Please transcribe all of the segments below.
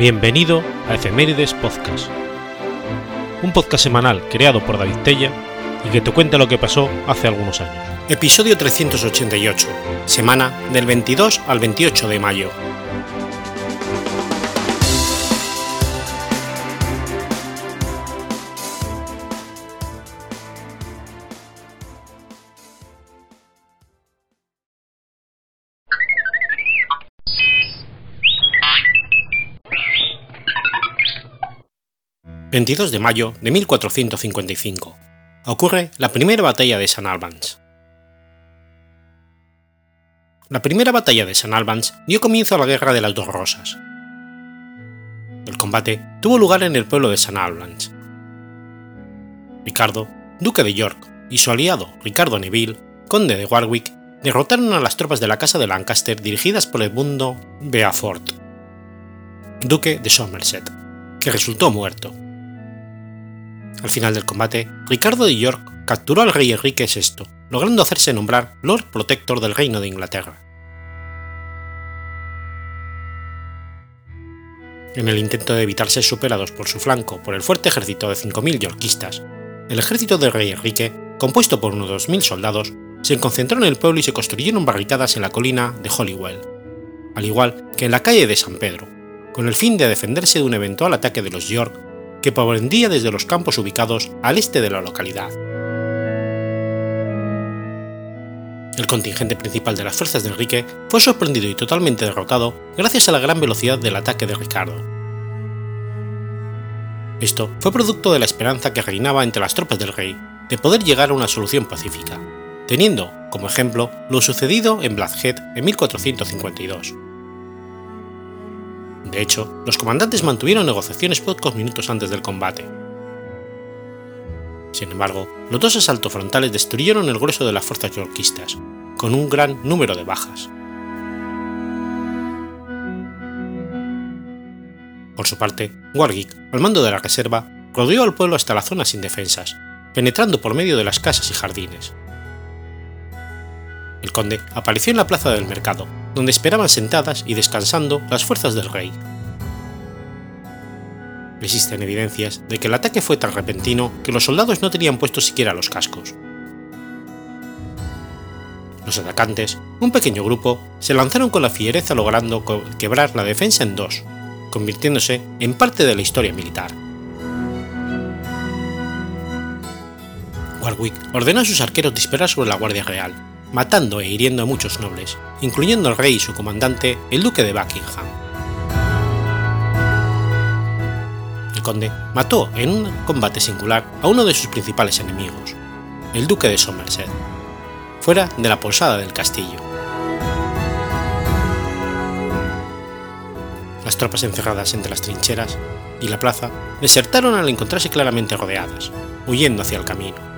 Bienvenido a Efemérides Podcast, un podcast semanal creado por David Tella y que te cuenta lo que pasó hace algunos años. Episodio 388, semana del 22 al 28 de mayo. 22 de mayo de 1455. Ocurre la primera batalla de San Albans. La primera batalla de San Albans dio comienzo a la Guerra de las Dos Rosas. El combate tuvo lugar en el pueblo de San Albans. Ricardo, duque de York, y su aliado Ricardo Neville, conde de Warwick, derrotaron a las tropas de la Casa de Lancaster dirigidas por Edmundo Beaufort, duque de Somerset, que resultó muerto. Al final del combate, Ricardo de York capturó al rey Enrique VI, logrando hacerse nombrar Lord Protector del Reino de Inglaterra. En el intento de evitar ser superados por su flanco por el fuerte ejército de 5.000 yorquistas, el ejército del rey Enrique, compuesto por unos 2.000 soldados, se concentró en el pueblo y se construyeron barricadas en la colina de Hollywell, al igual que en la calle de San Pedro, con el fin de defenderse de un eventual ataque de los York que provendría desde los campos ubicados al este de la localidad. El contingente principal de las fuerzas de Enrique fue sorprendido y totalmente derrotado gracias a la gran velocidad del ataque de Ricardo. Esto fue producto de la esperanza que reinaba entre las tropas del rey de poder llegar a una solución pacífica, teniendo como ejemplo lo sucedido en Bladhead en 1452 de hecho, los comandantes mantuvieron negociaciones pocos minutos antes del combate. Sin embargo, los dos asaltos frontales destruyeron el grueso de las fuerzas yorquistas, con un gran número de bajas. Por su parte, Warwick, al mando de la reserva, rodeó al pueblo hasta la zona sin defensas, penetrando por medio de las casas y jardines. El conde apareció en la plaza del mercado, donde esperaban sentadas y descansando las fuerzas del rey. Existen evidencias de que el ataque fue tan repentino que los soldados no tenían puestos siquiera los cascos. Los atacantes, un pequeño grupo, se lanzaron con la fiereza logrando quebrar la defensa en dos, convirtiéndose en parte de la historia militar. Warwick ordenó a sus arqueros disparar sobre la Guardia Real, matando e hiriendo a muchos nobles, incluyendo al rey y su comandante, el duque de Buckingham. El conde mató en un combate singular a uno de sus principales enemigos, el duque de Somerset, fuera de la posada del castillo. Las tropas encerradas entre las trincheras y la plaza desertaron al encontrarse claramente rodeadas, huyendo hacia el camino.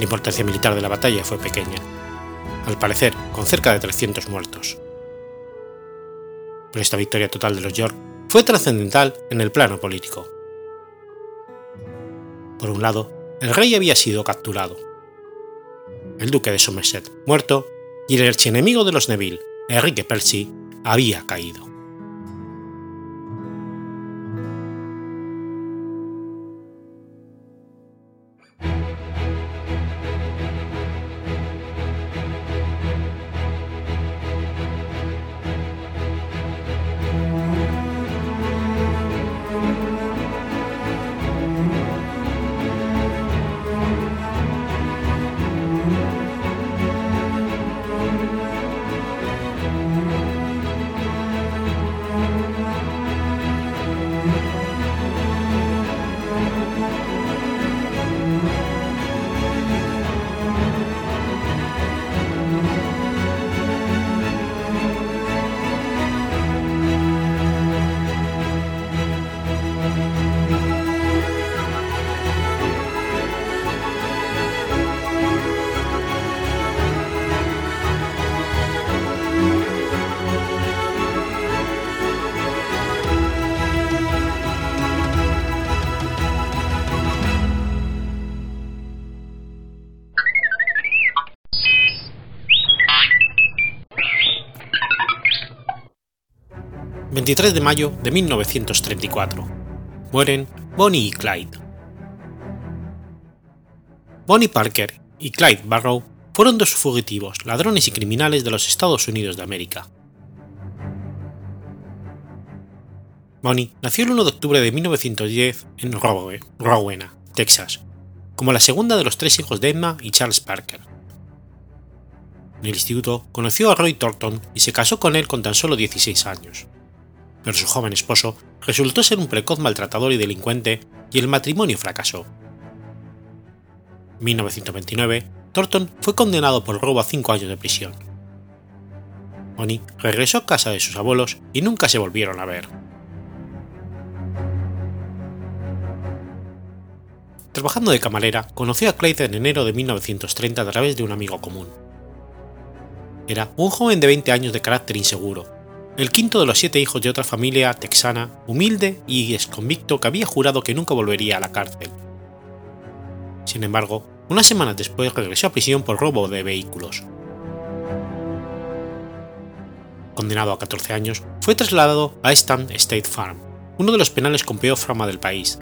La importancia militar de la batalla fue pequeña, al parecer con cerca de 300 muertos. Pero esta victoria total de los York fue trascendental en el plano político. Por un lado, el rey había sido capturado, el duque de Somerset muerto y el archienemigo de los Neville, Enrique Percy, había caído. 23 de mayo de 1934. Mueren Bonnie y Clyde. Bonnie Parker y Clyde Barrow fueron dos fugitivos, ladrones y criminales de los Estados Unidos de América. Bonnie nació el 1 de octubre de 1910 en Rowena, Texas, como la segunda de los tres hijos de Emma y Charles Parker. En el instituto conoció a Roy Thornton y se casó con él con tan solo 16 años, pero su joven esposo resultó ser un precoz maltratador y delincuente y el matrimonio fracasó. En 1929, Thornton fue condenado por robo a cinco años de prisión. Bonnie regresó a casa de sus abuelos y nunca se volvieron a ver. Trabajando de camarera, conoció a Clyde en enero de 1930 a través de un amigo común. Era un joven de 20 años de carácter inseguro, el quinto de los siete hijos de otra familia texana, humilde y exconvicto que había jurado que nunca volvería a la cárcel. Sin embargo, unas semanas después regresó a prisión por robo de vehículos. Condenado a 14 años, fue trasladado a Stand State Farm, uno de los penales con peor fama del país,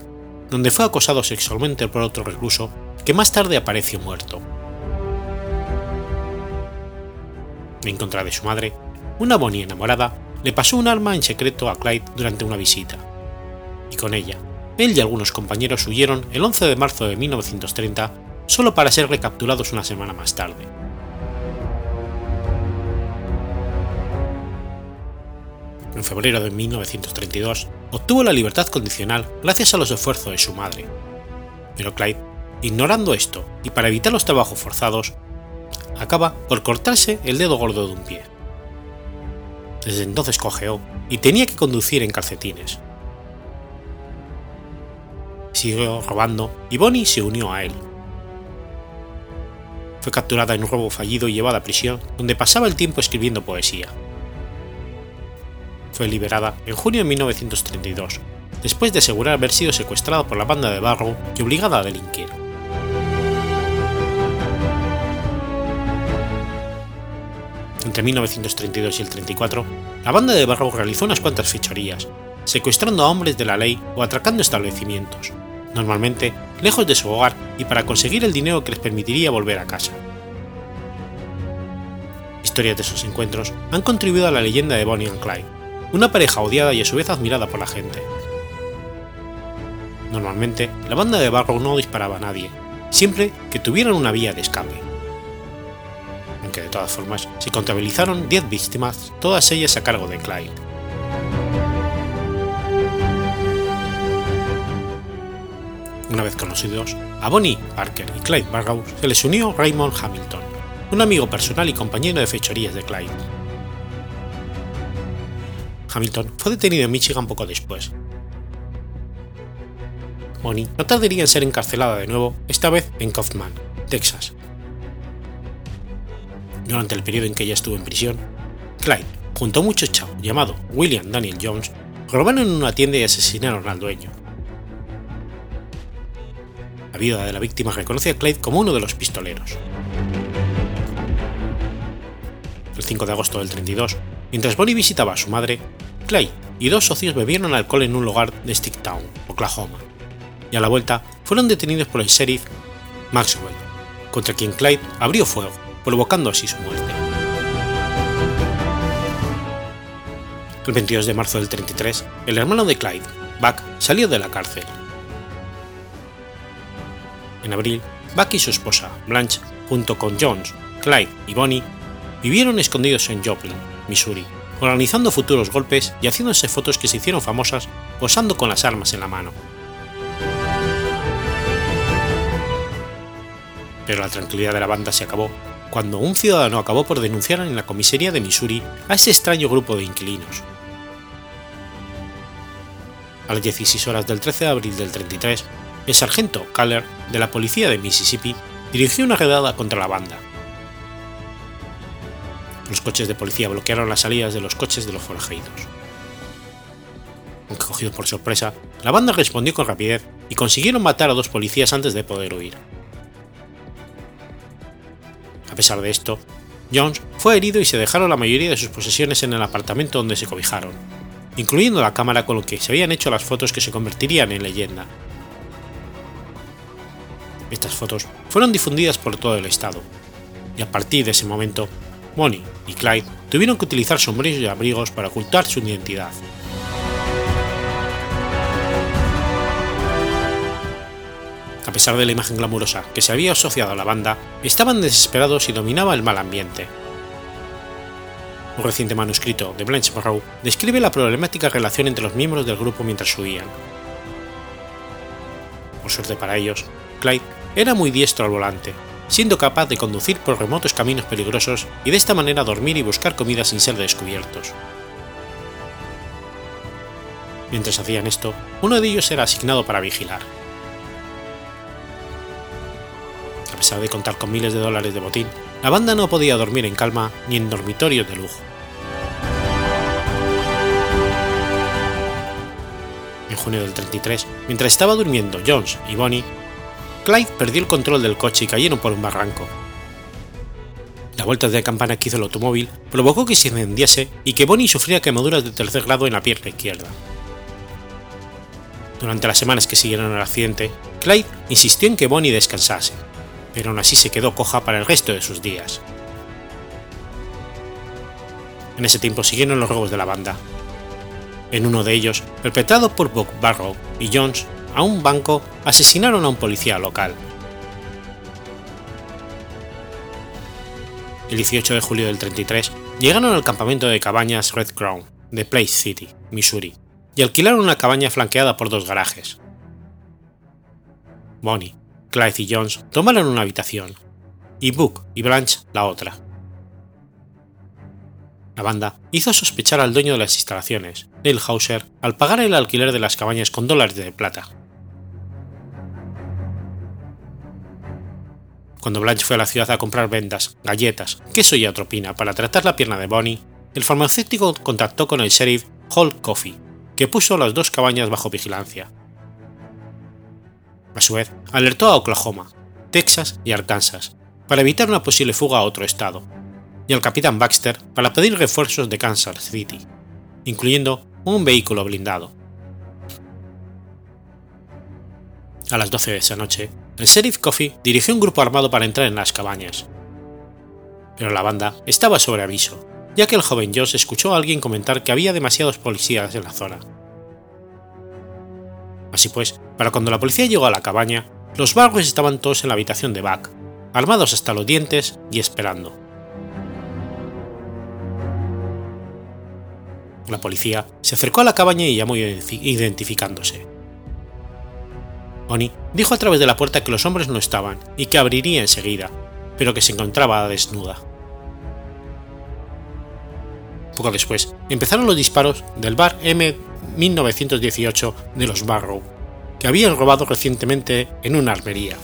donde fue acosado sexualmente por otro recluso que más tarde apareció muerto. En contra de su madre, una Bonnie enamorada le pasó un arma en secreto a Clyde durante una visita, y con ella, él y algunos compañeros huyeron el 11 de marzo de 1930 solo para ser recapturados una semana más tarde. En febrero de 1932 obtuvo la libertad condicional gracias a los esfuerzos de su madre, pero Clyde, ignorando esto y para evitar los trabajos forzados, acaba por cortarse el dedo gordo de un pie. Desde entonces cojeó y tenía que conducir en calcetines. Siguió robando y Bonnie se unió a él. Fue capturada en un robo fallido y llevada a prisión, donde pasaba el tiempo escribiendo poesía. Fue liberada en junio de 1932, después de asegurar haber sido secuestrada por la banda de Barrow y obligada a delinquir. Entre 1932 y el 34, la banda de Barrow realizó unas cuantas fechorías, secuestrando a hombres de la ley o atracando establecimientos, normalmente lejos de su hogar y para conseguir el dinero que les permitiría volver a casa. Historias de esos encuentros han contribuido a la leyenda de Bonnie and Clyde, una pareja odiada y a su vez admirada por la gente. Normalmente, la banda de Barrow no disparaba a nadie, siempre que tuvieran una vía de escape aunque de todas formas se contabilizaron 10 víctimas, todas ellas a cargo de Clyde. Una vez conocidos, a Bonnie Parker y Clyde Barrow se les unió Raymond Hamilton, un amigo personal y compañero de fechorías de Clyde. Hamilton fue detenido en Michigan poco después. Bonnie no tardaría en ser encarcelada de nuevo, esta vez en Kaufman, Texas, durante el periodo en que ella estuvo en prisión, Clyde, junto a un muchacho llamado William Daniel Jones, robaron en una tienda y asesinaron al dueño. La viuda de la víctima reconoce a Clyde como uno de los pistoleros. El 5 de agosto del 32, mientras Bonnie visitaba a su madre, Clyde y dos socios bebieron alcohol en un lugar de Sticktown, Oklahoma, y a la vuelta fueron detenidos por el sheriff Maxwell, contra quien Clyde abrió fuego provocando así su muerte. El 22 de marzo del 33, el hermano de Clyde, Buck, salió de la cárcel. En abril, Buck y su esposa, Blanche, junto con Jones, Clyde y Bonnie, vivieron escondidos en Joplin, Missouri, organizando futuros golpes y haciéndose fotos que se hicieron famosas posando con las armas en la mano. Pero la tranquilidad de la banda se acabó cuando un ciudadano acabó por denunciar en la comisaría de Missouri a ese extraño grupo de inquilinos. A las 16 horas del 13 de abril del 33, el sargento Caller de la policía de Mississippi dirigió una redada contra la banda. Los coches de policía bloquearon las salidas de los coches de los forajidos. Aunque cogido por sorpresa, la banda respondió con rapidez y consiguieron matar a dos policías antes de poder huir. A pesar de esto, Jones fue herido y se dejaron la mayoría de sus posesiones en el apartamento donde se cobijaron, incluyendo la cámara con la que se habían hecho las fotos que se convertirían en leyenda. Estas fotos fueron difundidas por todo el estado, y a partir de ese momento, Bonnie y Clyde tuvieron que utilizar sombreros y abrigos para ocultar su identidad. A pesar de la imagen glamurosa que se había asociado a la banda, estaban desesperados y dominaba el mal ambiente. Un reciente manuscrito de Blanche Barrow describe la problemática relación entre los miembros del grupo mientras huían. Por suerte para ellos, Clyde era muy diestro al volante, siendo capaz de conducir por remotos caminos peligrosos y de esta manera dormir y buscar comida sin ser descubiertos. Mientras hacían esto, uno de ellos era asignado para vigilar. A pesar de contar con miles de dólares de botín, la banda no podía dormir en calma ni en dormitorios de lujo. En junio del 33, mientras estaba durmiendo Jones y Bonnie, Clyde perdió el control del coche y cayeron por un barranco. La vuelta de campana que hizo el automóvil provocó que se incendiase y que Bonnie sufriera quemaduras de tercer grado en la pierna izquierda. Durante las semanas que siguieron al accidente, Clyde insistió en que Bonnie descansase, pero aún así se quedó coja para el resto de sus días. En ese tiempo siguieron los robos de la banda. En uno de ellos, perpetrado por Buck Barrow y Jones, a un banco asesinaron a un policía local. El 18 de julio del 33 llegaron al campamento de cabañas Red Crown de Place City, Missouri, y alquilaron una cabaña flanqueada por dos garajes. Bonnie, Clyde y Jones tomaron una habitación, y Book y Blanche la otra. La banda hizo sospechar al dueño de las instalaciones, Neil Hauser, al pagar el alquiler de las cabañas con dólares de plata. Cuando Blanche fue a la ciudad a comprar vendas, galletas, queso y atropina para tratar la pierna de Bonnie, el farmacéutico contactó con el sheriff Hall Coffey, que puso las dos cabañas bajo vigilancia. A su vez, alertó a Oklahoma, Texas y Arkansas para evitar una posible fuga a otro estado, y al capitán Baxter para pedir refuerzos de Kansas City, incluyendo un vehículo blindado. A las 12 de esa noche, el sheriff Coffey dirigió un grupo armado para entrar en las cabañas. Pero la banda estaba sobre aviso, ya que el joven Josh escuchó a alguien comentar que había demasiados policías en la zona. Así pues, para cuando la policía llegó a la cabaña, los vagos estaban todos en la habitación de Buck, armados hasta los dientes y esperando. La policía se acercó a la cabaña y llamó identificándose. Oni dijo a través de la puerta que los hombres no estaban y que abriría enseguida, pero que se encontraba desnuda. Poco después empezaron los disparos del bar M 1918 de los Barrow, que habían robado recientemente en una armería.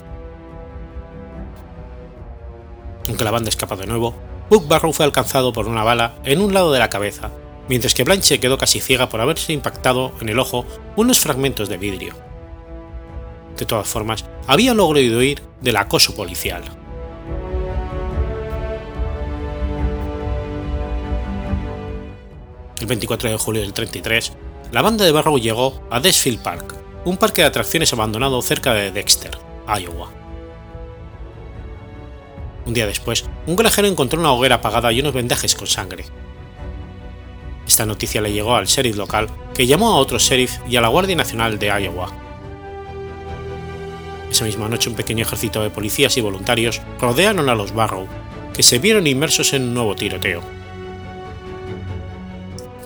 Aunque la banda escapó de nuevo, Buck Barrow fue alcanzado por una bala en un lado de la cabeza, mientras que Blanche quedó casi ciega por haberse impactado en el ojo unos fragmentos de vidrio. De todas formas, había logrado huir del acoso policial. El 24 de julio del 33, la banda de Barrow llegó a Desfield Park, un parque de atracciones abandonado cerca de Dexter, Iowa. Un día después, un granjero encontró una hoguera apagada y unos vendajes con sangre. Esta noticia le llegó al sheriff local, que llamó a otro sheriff y a la Guardia Nacional de Iowa. Esa misma noche un pequeño ejército de policías y voluntarios rodearon a los Barrow, que se vieron inmersos en un nuevo tiroteo.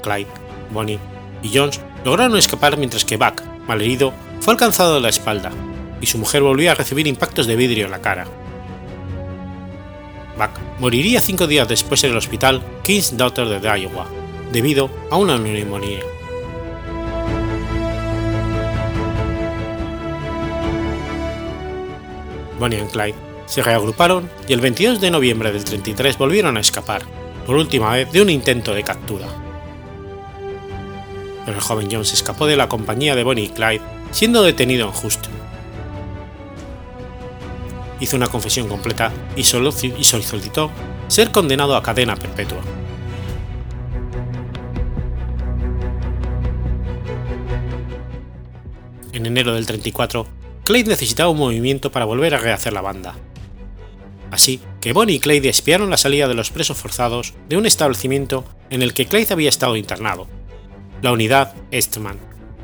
Clyde, Bonnie y Jones lograron escapar mientras que Buck, malherido, fue alcanzado de la espalda, y su mujer volvió a recibir impactos de vidrio en la cara. Buck moriría cinco días después en el hospital King's Daughter de Iowa, debido a una neumonía. Bonnie y Clyde se reagruparon y el 22 de noviembre del 33 volvieron a escapar, por última vez de un intento de captura. Pero el joven Jones escapó de la compañía de Bonnie y Clyde, siendo detenido en Houston. Hizo una confesión completa y solicitó ser condenado a cadena perpetua. En enero del 34, Clyde necesitaba un movimiento para volver a rehacer la banda. Así que Bonnie y Clyde espiaron la salida de los presos forzados de un establecimiento en el que Clyde había estado internado, la unidad Eastman,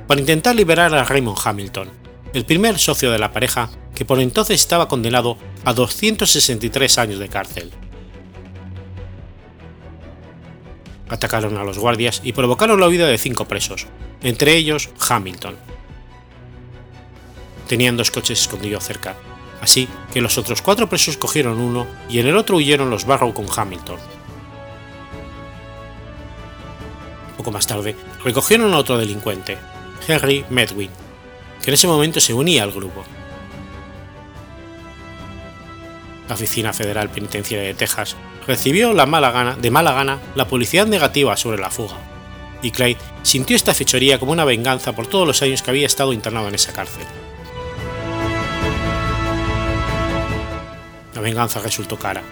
para intentar liberar a Raymond Hamilton, el primer socio de la pareja que por entonces estaba condenado a 263 años de cárcel. Atacaron a los guardias y provocaron la huida de cinco presos, entre ellos Hamilton. Tenían dos coches escondidos cerca, así que los otros cuatro presos cogieron uno y en el otro huyeron los Barrow con Hamilton. Poco más tarde, recogieron a otro delincuente, Henry Medwin, que en ese momento se unía al grupo. La Oficina Federal Penitenciaria de Texas recibió la mala gana, de mala gana la publicidad negativa sobre la fuga, y Clyde sintió esta fechoría como una venganza por todos los años que había estado internado en esa cárcel. La venganza resultó cara,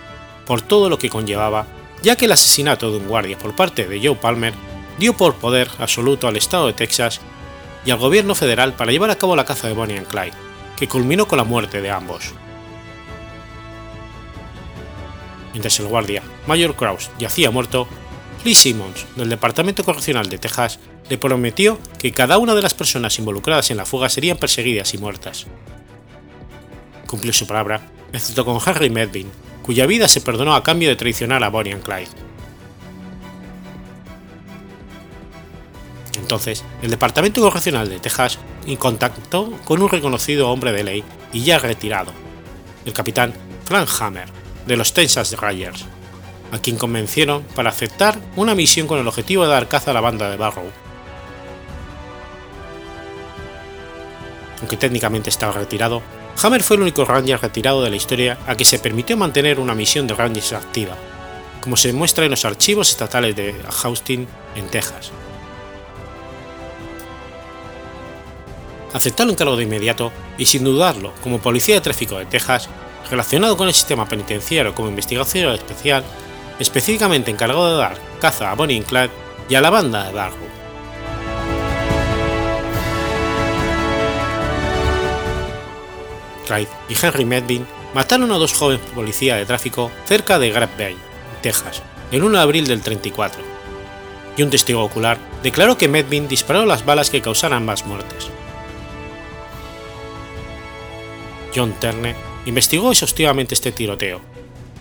por todo lo que conllevaba, ya que el asesinato de un guardia por parte de Joe Palmer dio por poder absoluto al Estado de Texas y al gobierno federal para llevar a cabo la caza de Bonnie y Clyde, que culminó con la muerte de ambos. Mientras el guardia, Mayor Krause, yacía muerto, Lee Simmons, del Departamento Correccional de Texas, le prometió que cada una de las personas involucradas en la fuga serían perseguidas y muertas. Cumplió su palabra, excepto con Harry Medvin, cuya vida se perdonó a cambio de traicionar a Bonnie y Clyde. Entonces, el Departamento Correccional de Texas contactó con un reconocido hombre de ley y ya retirado, el capitán Frank Hammer, de los Texas Rangers, a quien convencieron para aceptar una misión con el objetivo de dar caza a la banda de Barrow. Aunque técnicamente estaba retirado, Hammer fue el único Ranger retirado de la historia a que se permitió mantener una misión de Rangers activa, como se muestra en los archivos estatales de Austin, en Texas. Aceptó el encargo de inmediato y sin dudarlo, como policía de tráfico de Texas, relacionado con el sistema penitenciario como investigación especial, específicamente encargado de dar caza a Bonnie Clyde y a la banda de Barrow. Clyde y Henry Medvin mataron a dos jóvenes policías de tráfico cerca de Grab Bay, Texas, el 1 de abril del 34, y un testigo ocular declaró que Medvin disparó las balas que causaron ambas muertes. John Turner investigó exhaustivamente este tiroteo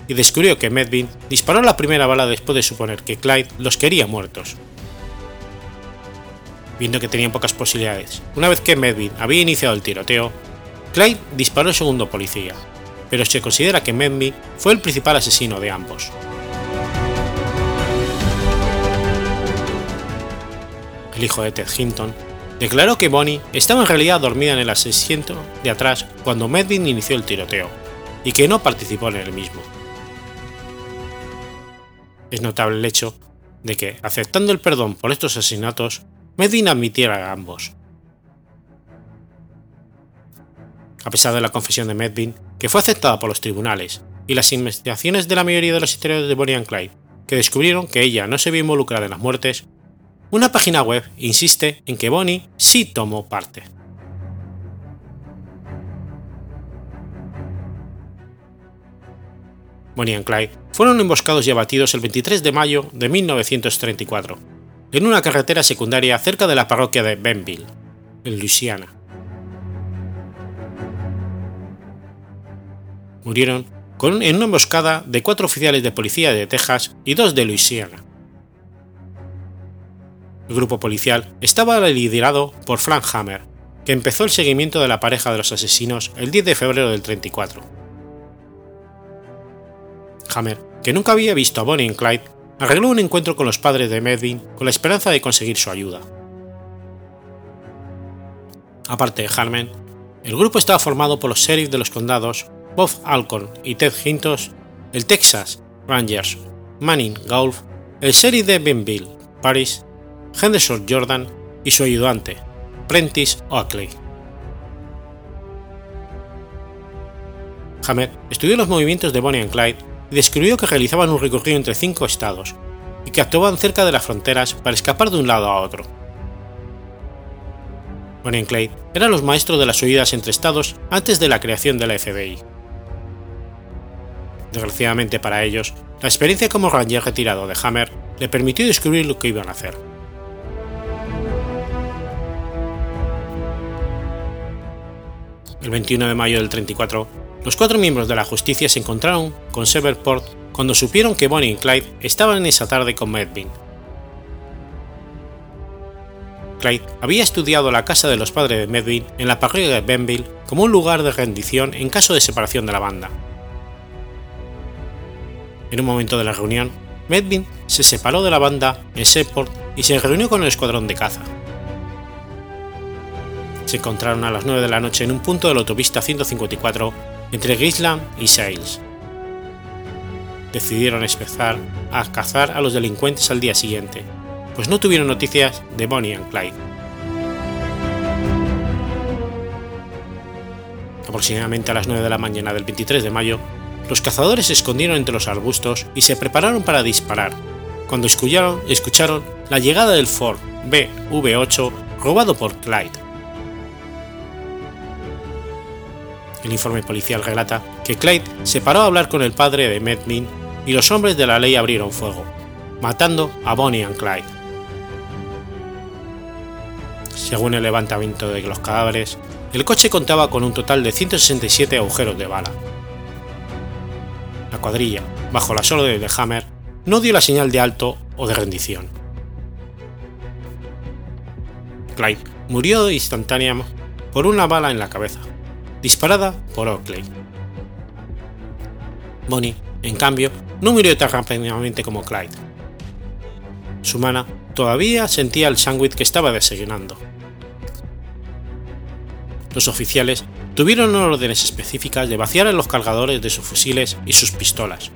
y descubrió que Medvin disparó la primera bala después de suponer que Clyde los quería muertos. Viendo que tenían pocas posibilidades, una vez que Medvin había iniciado el tiroteo, Clyde disparó al segundo policía, pero se considera que Medvin fue el principal asesino de ambos. El hijo de Ted Hinton declaró que Bonnie estaba en realidad dormida en el asiento de atrás cuando Medvin inició el tiroteo, y que no participó en el mismo. Es notable el hecho de que, aceptando el perdón por estos asesinatos, Medvin admitiera a ambos. A pesar de la confesión de Medvin, que fue aceptada por los tribunales, y las investigaciones de la mayoría de los historiadores de Bonnie and Clyde, que descubrieron que ella no se vio involucrada en las muertes, una página web insiste en que Bonnie sí tomó parte. Bonnie y Clyde fueron emboscados y abatidos el 23 de mayo de 1934, en una carretera secundaria cerca de la parroquia de Benville, en Luisiana. Murieron en una emboscada de cuatro oficiales de policía de Texas y dos de Luisiana. El grupo policial estaba liderado por Frank Hammer, que empezó el seguimiento de la pareja de los asesinos el 10 de febrero del 34. Hammer, que nunca había visto a Bonnie y Clyde, arregló un encuentro con los padres de Medvin con la esperanza de conseguir su ayuda. Aparte de Harmon, el grupo estaba formado por los sheriffs de los condados Bob Alcorn y Ted Hintos, el Texas Rangers Manning Golf, el sheriff de Benville, Paris, Henderson Jordan y su ayudante, Prentice Oakley. Hammer estudió los movimientos de Bonnie y Clyde y descubrió que realizaban un recorrido entre cinco estados y que actuaban cerca de las fronteras para escapar de un lado a otro. Bonnie y Clyde eran los maestros de las huidas entre estados antes de la creación de la FBI. Desgraciadamente para ellos, la experiencia como ranger retirado de Hammer le permitió descubrir lo que iban a hacer. El 21 de mayo del 34, los cuatro miembros de la justicia se encontraron con Severport cuando supieron que Bonnie y Clyde estaban esa tarde con Medvin. Clyde había estudiado la casa de los padres de Medvin en la parroquia de Benville como un lugar de rendición en caso de separación de la banda. En un momento de la reunión, Medvin se separó de la banda en Seaport y se reunió con el escuadrón de caza. Se encontraron a las 9 de la noche en un punto de la autopista 154 entre Gisland y Sales. Decidieron empezar a cazar a los delincuentes al día siguiente, pues no tuvieron noticias de Bonnie y Clyde. Aproximadamente a las 9 de la mañana del 23 de mayo, los cazadores se escondieron entre los arbustos y se prepararon para disparar, cuando escucharon, escucharon la llegada del Ford BV-8 robado por Clyde. El informe policial relata que Clyde se paró a hablar con el padre de Medvin y los hombres de la ley abrieron fuego, matando a Bonnie y Clyde. Según el levantamiento de los cadáveres, el coche contaba con un total de 167 agujeros de bala. La cuadrilla, bajo la órdenes de Hammer, no dio la señal de alto o de rendición. Clyde murió instantáneamente por una bala en la cabeza, disparada por Oakley. Bonnie, en cambio, no murió tan rápidamente como Clyde. Su mano todavía sentía el sándwich que estaba desayunando. Los oficiales tuvieron órdenes específicas de vaciar en los cargadores de sus fusiles y sus pistolas.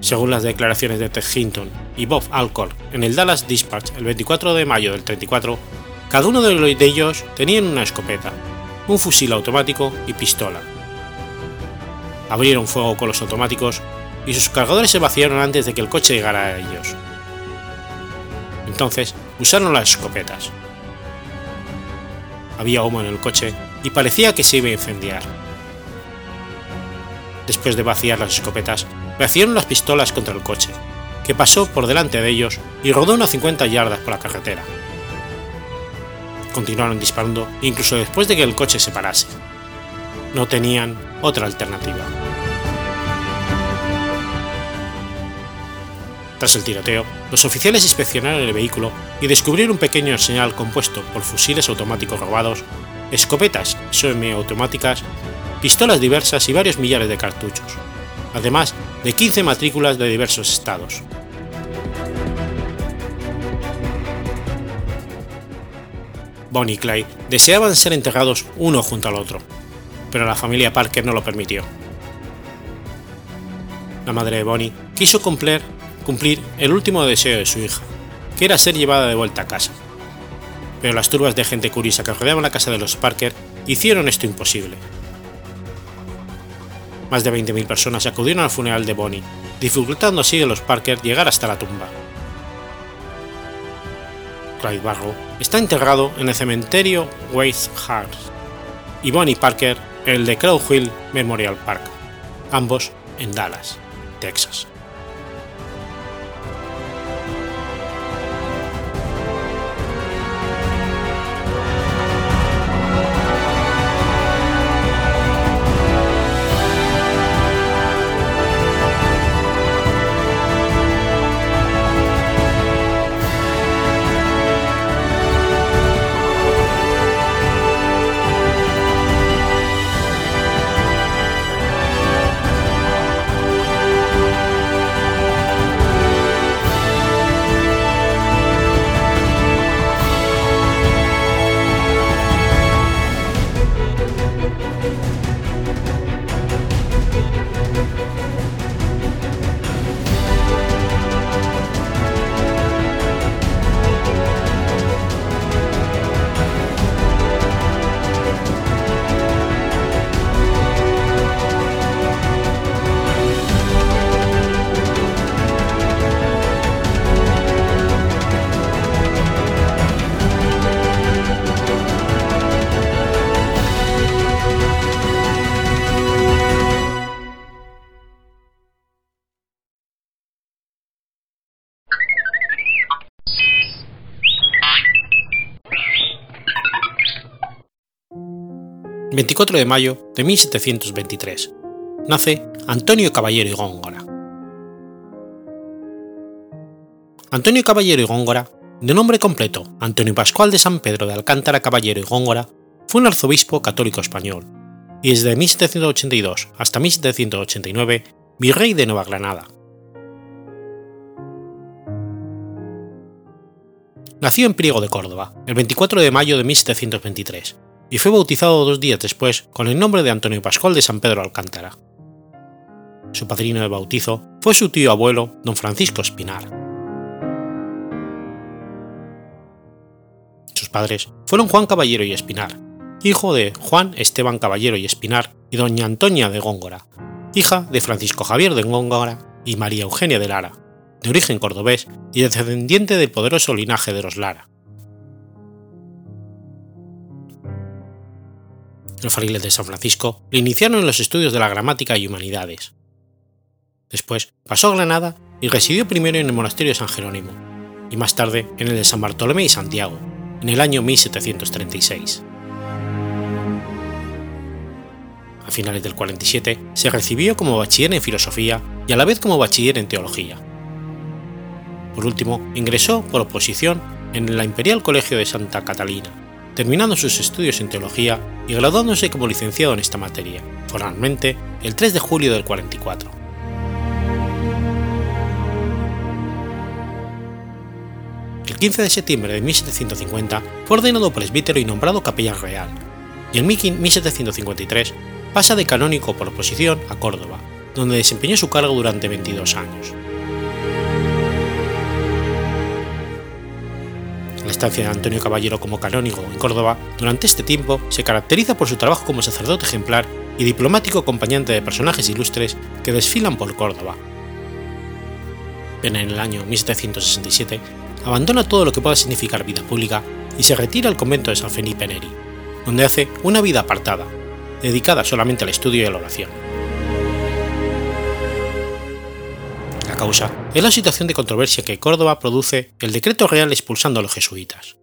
Según las declaraciones de Ted Hinton y Bob Alcor en el Dallas Dispatch el 24 de mayo del 34, cada uno de ellos tenían una escopeta, un fusil automático y pistola. Abrieron fuego con los automáticos y sus cargadores se vaciaron antes de que el coche llegara a ellos. Entonces usaron las escopetas. Había humo en el coche y parecía que se iba a incendiar. Después de vaciar las escopetas, vaciaron las pistolas contra el coche, que pasó por delante de ellos y rodó unas 50 yardas por la carretera. Continuaron disparando incluso después de que el coche se parase. No tenían otra alternativa. Tras el tiroteo, los oficiales inspeccionaron el vehículo y descubrieron un pequeño señal compuesto por fusiles automáticos robados, escopetas semiautomáticas, pistolas diversas y varios millares de cartuchos, además de 15 matrículas de diversos estados. Bonnie y Clyde deseaban ser enterrados uno junto al otro, pero la familia Parker no lo permitió. La madre de Bonnie quiso cumplir, cumplir el último deseo de su hija, que era ser llevada de vuelta a casa. Pero las turbas de gente curiosa que rodeaban la casa de los Parker hicieron esto imposible. Más de 20.000 personas acudieron al funeral de Bonnie, dificultando así a los Parker llegar hasta la tumba. Clyde Barrow está enterrado en el cementerio Waste Heart y Bonnie Parker en el de Crow Hill Memorial Park, ambos en Dallas, Texas. 24 de mayo de 1723. Nace Antonio Caballero y Góngora. Antonio Caballero y Góngora, de nombre completo Antonio Pascual de San Pedro de Alcántara Caballero y Góngora, fue un arzobispo católico español, y desde 1782 hasta 1789 virrey de Nueva Granada. Nació en Priego de Córdoba, el 24 de mayo de 1723, y fue bautizado dos días después con el nombre de Antonio Pascual de San Pedro Alcántara. Su padrino de bautizo fue su tío abuelo, don Francisco Espinar. Sus padres fueron Juan Caballero y Espinar, hijo de Juan Esteban Caballero y Espinar y doña Antonia de Góngora, hija de Francisco Javier de Góngora y María Eugenia de Lara, de origen cordobés y descendiente del poderoso linaje de los Lara. Los frailes de San Francisco le iniciaron en los estudios de la gramática y humanidades. Después pasó a Granada y residió primero en el monasterio de San Jerónimo, y más tarde en el de San Bartolomé y Santiago, en el año 1736. A finales del 47 se recibió como bachiller en filosofía y a la vez como bachiller en teología. Por último, ingresó por oposición en el Imperial Colegio de Santa Catalina, terminando sus estudios en teología y graduándose como licenciado en esta materia, formalmente el 3 de julio del 44. El 15 de septiembre de 1750 fue ordenado presbítero y nombrado capellán real, y en 1753 pasa de canónico por oposición a Córdoba, donde desempeñó su cargo durante 22 años. La estancia de Antonio Caballero como canónigo en Córdoba durante este tiempo se caracteriza por su trabajo como sacerdote ejemplar y diplomático acompañante de personajes ilustres que desfilan por Córdoba. En el año 1767 abandona todo lo que pueda significar vida pública y se retira al convento de San Felipe Neri, donde hace una vida apartada, dedicada solamente al estudio y a la oración. Causa es la situación de controversia que Córdoba produce el decreto real expulsando a los jesuitas.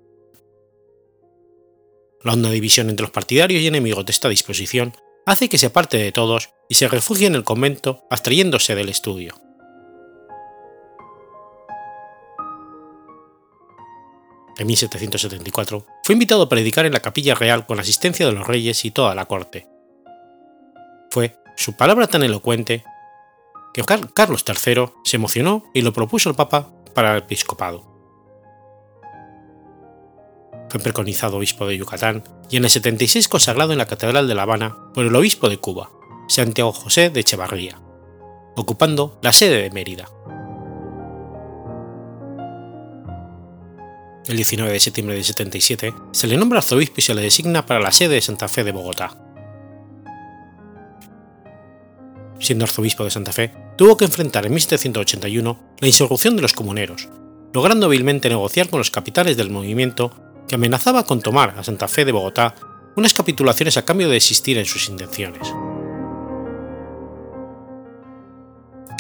La honda división entre los partidarios y enemigos de esta disposición hace que se aparte de todos y se refugie en el convento abstrayéndose del estudio. En 1774 fue invitado a predicar en la capilla real con la asistencia de los reyes y toda la corte, fue su palabra tan elocuente Carlos III se emocionó y lo propuso al Papa para el episcopado. Fue preconizado obispo de Yucatán y en el 76 consagrado en la Catedral de La Habana por el obispo de Cuba, Santiago José de Echevarría, ocupando la sede de Mérida. El 19 de septiembre de 77 se le nombra arzobispo y se le designa para la sede de Santa Fe de Bogotá. Siendo arzobispo de Santa Fe, tuvo que enfrentar en 1781 la insurrección de los comuneros, logrando hábilmente negociar con los capitales del movimiento que amenazaba con tomar a Santa Fe de Bogotá unas capitulaciones a cambio de existir en sus intenciones.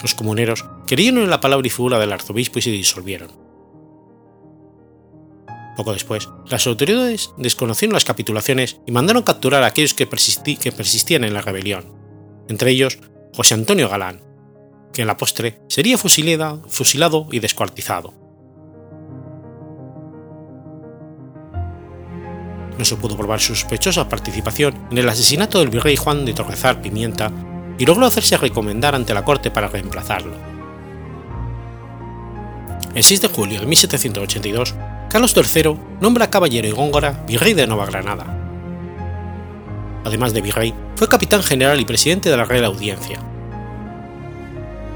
Los comuneros creyeron en la palabra y figura del arzobispo y se disolvieron. Poco después, las autoridades desconocieron las capitulaciones y mandaron capturar a aquellos que, que persistían en la rebelión, entre ellos José Antonio Galán, que en la postre sería fusilado y descuartizado. No se pudo probar su sospechosa participación en el asesinato del virrey Juan de Torrezar Pimienta y logró hacerse recomendar ante la corte para reemplazarlo. El 6 de julio de 1782, Carlos III nombra a Caballero y Góngora virrey de Nueva Granada. Además de virrey, fue capitán general y presidente de la Real Audiencia.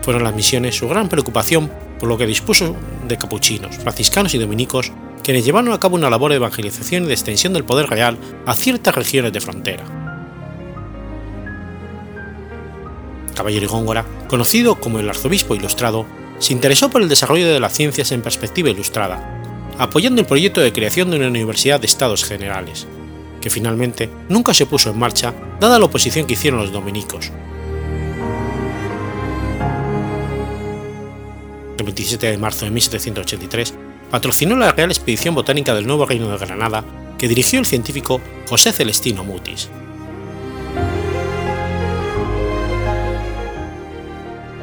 Fueron las misiones su gran preocupación por lo que dispuso de capuchinos, franciscanos y dominicos, quienes llevaron a cabo una labor de evangelización y de extensión del poder real a ciertas regiones de frontera. Caballero y Góngora, conocido como el arzobispo ilustrado, se interesó por el desarrollo de las ciencias en perspectiva ilustrada, apoyando el proyecto de creación de una universidad de estados generales, que finalmente nunca se puso en marcha dada la oposición que hicieron los dominicos. El 27 de marzo de 1783 patrocinó la Real Expedición Botánica del Nuevo Reino de Granada que dirigió el científico José Celestino Mutis.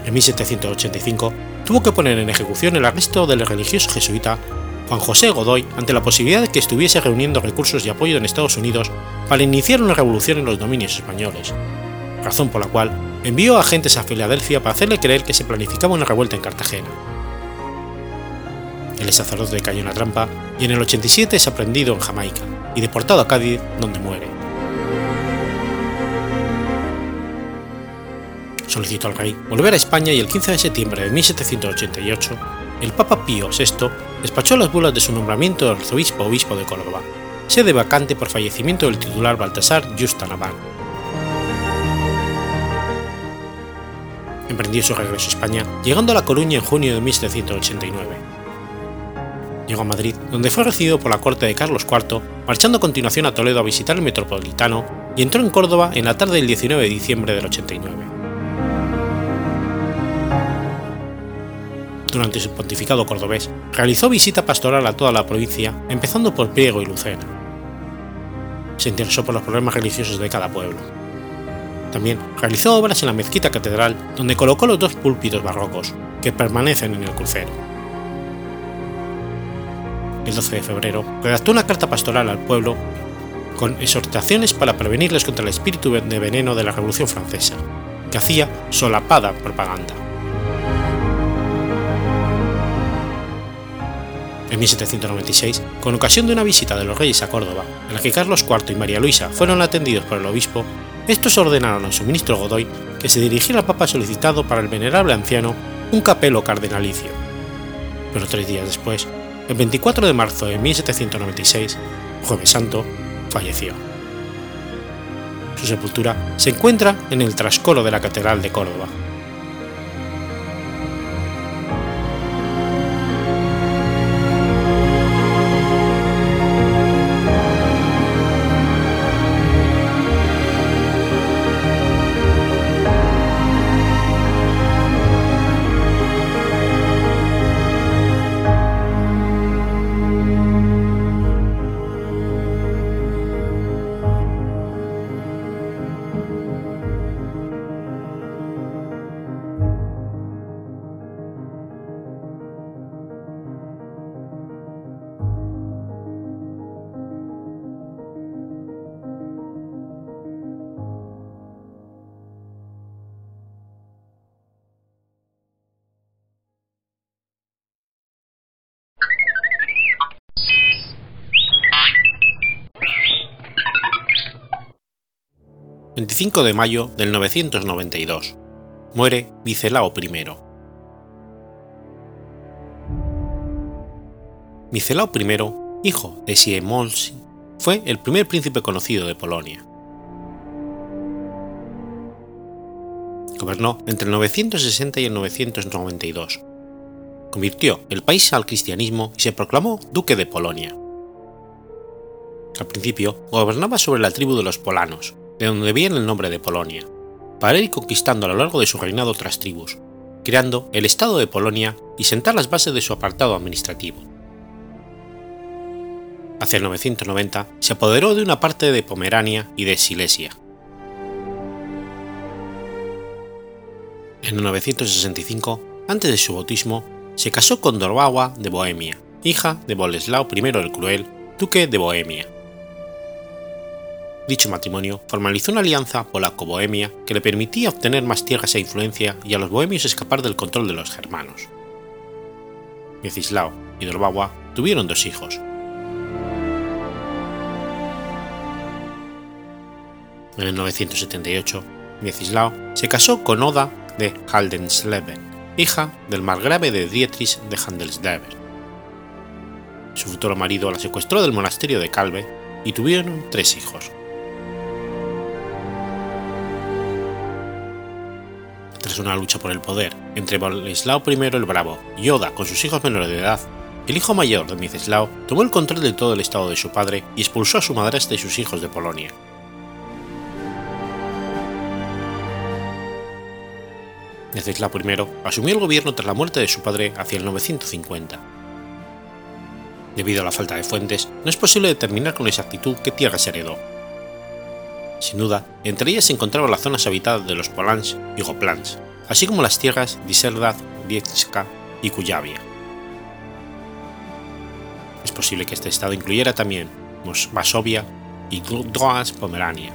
En 1785 tuvo que poner en ejecución el arresto del religioso jesuita Juan José Godoy ante la posibilidad de que estuviese reuniendo recursos y apoyo en Estados Unidos para iniciar una revolución en los dominios españoles, razón por la cual envió agentes a Filadelfia para hacerle creer que se planificaba una revuelta en Cartagena. El sacerdote cayó en la trampa y en el 87 es aprendido en Jamaica y deportado a Cádiz, donde muere. Solicitó al rey volver a España y el 15 de septiembre de 1788 el Papa Pío VI despachó las bulas de su nombramiento de arzobispo obispo de Córdoba, sede vacante por fallecimiento del titular Baltasar Justanabán. Emprendió su regreso a España, llegando a La Coruña en junio de 1789. Llegó a Madrid, donde fue recibido por la corte de Carlos IV, marchando a continuación a Toledo a visitar el metropolitano y entró en Córdoba en la tarde del 19 de diciembre del 89. Durante su pontificado cordobés, realizó visita pastoral a toda la provincia, empezando por Priego y Lucena. Se interesó por los problemas religiosos de cada pueblo. También realizó obras en la mezquita catedral, donde colocó los dos púlpitos barrocos, que permanecen en el crucero. El 12 de febrero redactó una carta pastoral al pueblo con exhortaciones para prevenirles contra el espíritu de veneno de la Revolución Francesa, que hacía solapada propaganda. En 1796, con ocasión de una visita de los reyes a Córdoba, en la que Carlos IV y María Luisa fueron atendidos por el obispo, estos ordenaron a su ministro Godoy que se dirigiera al Papa solicitado para el venerable anciano un capelo cardenalicio. Pero tres días después, el 24 de marzo de 1796, Jueves Santo, falleció. Su sepultura se encuentra en el trascoro de la Catedral de Córdoba, 25 de mayo del 992. Muere Micelao I. Micelao I, hijo de Siemolsi, fue el primer príncipe conocido de Polonia. Gobernó entre el 960 y el 992. Convirtió el país al cristianismo y se proclamó duque de Polonia. Al principio gobernaba sobre la tribu de los polanos, de donde viene el nombre de Polonia, para ir conquistando a lo largo de su reinado otras tribus, creando el Estado de Polonia y sentar las bases de su apartado administrativo. Hacia el 990 se apoderó de una parte de Pomerania y de Silesia. En el 965, antes de su bautismo, se casó con Dorbawa de Bohemia, hija de Boleslao I el Cruel, duque de Bohemia Dicho matrimonio formalizó una alianza polaco-bohemia que le permitía obtener más tierras e influencia y a los bohemios escapar del control de los germanos. Miecislao y Dorbawa tuvieron dos hijos. En el 978, Miecislao se casó con Oda de Haldensleben, hija del margrave de Dietrich de Handelsdever. Su futuro marido la secuestró del monasterio de Calve y tuvieron tres hijos. Una lucha por el poder entre Boleslao I el Bravo y Oda con sus hijos menores de edad, el hijo mayor de Miecislao tomó el control de todo el estado de su padre y expulsó a su madrastra y sus hijos de Polonia. Miecislao I asumió el gobierno tras la muerte de su padre hacia el 950. Debido a la falta de fuentes, no es posible determinar con exactitud qué tierra se heredó, sin duda, entre ellas se encontraban las zonas habitadas de los Polans y Goplans, así como las tierras de Iserdat, Vietska y Kuyavia. Es posible que este estado incluyera también Masovia y Droas Pomerania.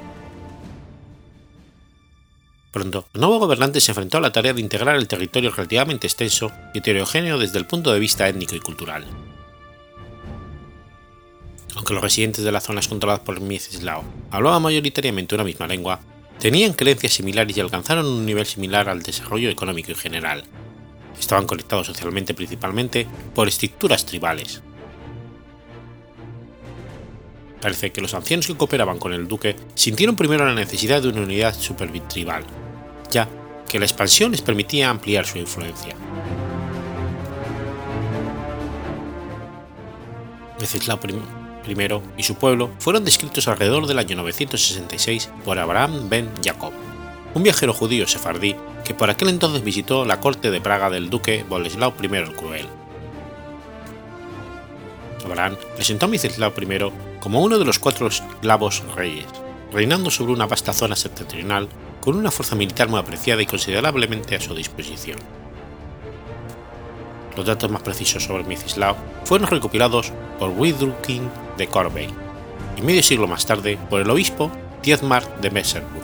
Pronto, el nuevo gobernante se enfrentó a la tarea de integrar el territorio relativamente extenso y heterogéneo desde el punto de vista étnico y cultural. Aunque los residentes de las zonas controladas por Miecislao hablaban mayoritariamente una misma lengua, tenían creencias similares y alcanzaron un nivel similar al desarrollo económico en general. Estaban conectados socialmente principalmente por estructuras tribales. Parece que los ancianos que cooperaban con el duque sintieron primero la necesidad de una unidad supertribal, ya que la expansión les permitía ampliar su influencia. Y su pueblo fueron descritos alrededor del año 966 por Abraham ben Jacob, un viajero judío sefardí que por aquel entonces visitó la corte de Praga del duque Boleslao I el Cruel. Abraham presentó a Miceslao I como uno de los cuatro esclavos reyes, reinando sobre una vasta zona septentrional con una fuerza militar muy apreciada y considerablemente a su disposición. Los datos más precisos sobre Miecislao fueron recopilados por Widrukin de Corbey y medio siglo más tarde por el obispo Dietmar de Messerburg.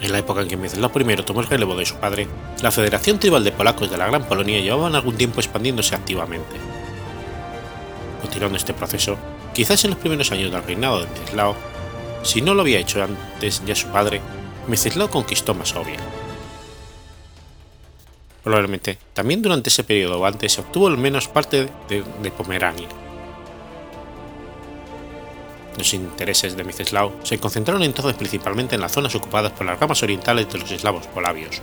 En la época en que Miecislao I tomó el relevo de su padre, la Federación Tribal de Polacos de la Gran Polonia llevaban algún tiempo expandiéndose activamente. Continuando este proceso, quizás en los primeros años del reinado de Miecislao, si no lo había hecho antes ya su padre, Miecislao conquistó Masovia. Probablemente también durante ese periodo o antes se obtuvo al menos parte de, Pomerania. Los intereses de Miecislao se concentraron entonces principalmente en las zonas ocupadas por las ramas orientales de los eslavos polavios.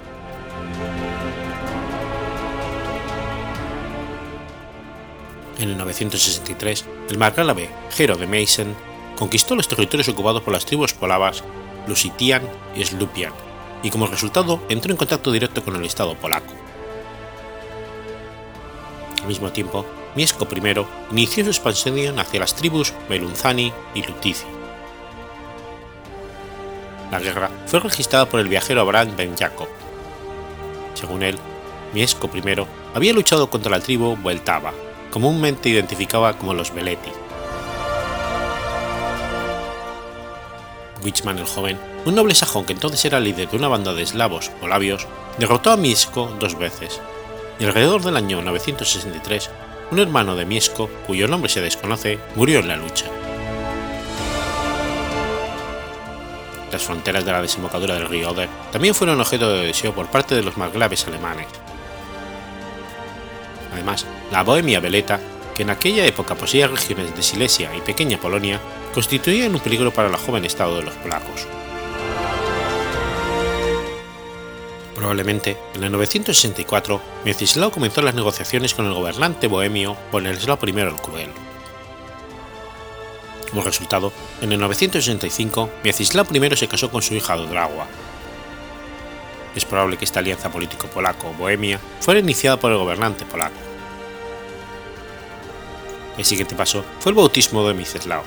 En el 963, el margrave Gero de Meissen conquistó los territorios ocupados por las tribus polavas Lusitian y Slupian, y como resultado entró en contacto directo con el Estado polaco. Mismo tiempo, Miesco I inició su expansión hacia las tribus Melunzani y Lutici. La guerra fue registrada por el viajero Abraham ben Jacob. Según él, Miesco I había luchado contra la tribu Vueltava, comúnmente identificada como los Veleti, Wichman el Joven, un noble sajón que entonces era líder de una banda de eslavos o labios, derrotó a Miesco dos veces, alrededor del año 963, un hermano de Miesco, cuyo nombre se desconoce, murió en la lucha. Las fronteras de la desembocadura del río Oder también fueron objeto de deseo por parte de los margraves alemanes. Además, la Bohemia Veleta, que en aquella época poseía regiones de Silesia y Pequeña Polonia, constituían un peligro para el joven estado de los polacos. Probablemente en el 964, Miecislao comenzó las negociaciones con el gobernante bohemio Boleslao I el Cruel. Como resultado, en el 965, Miecislao I se casó con su hija Dodragua. Es probable que esta alianza político-polaco-bohemia fuera iniciada por el gobernante polaco. El siguiente paso fue el bautismo de Miecislao.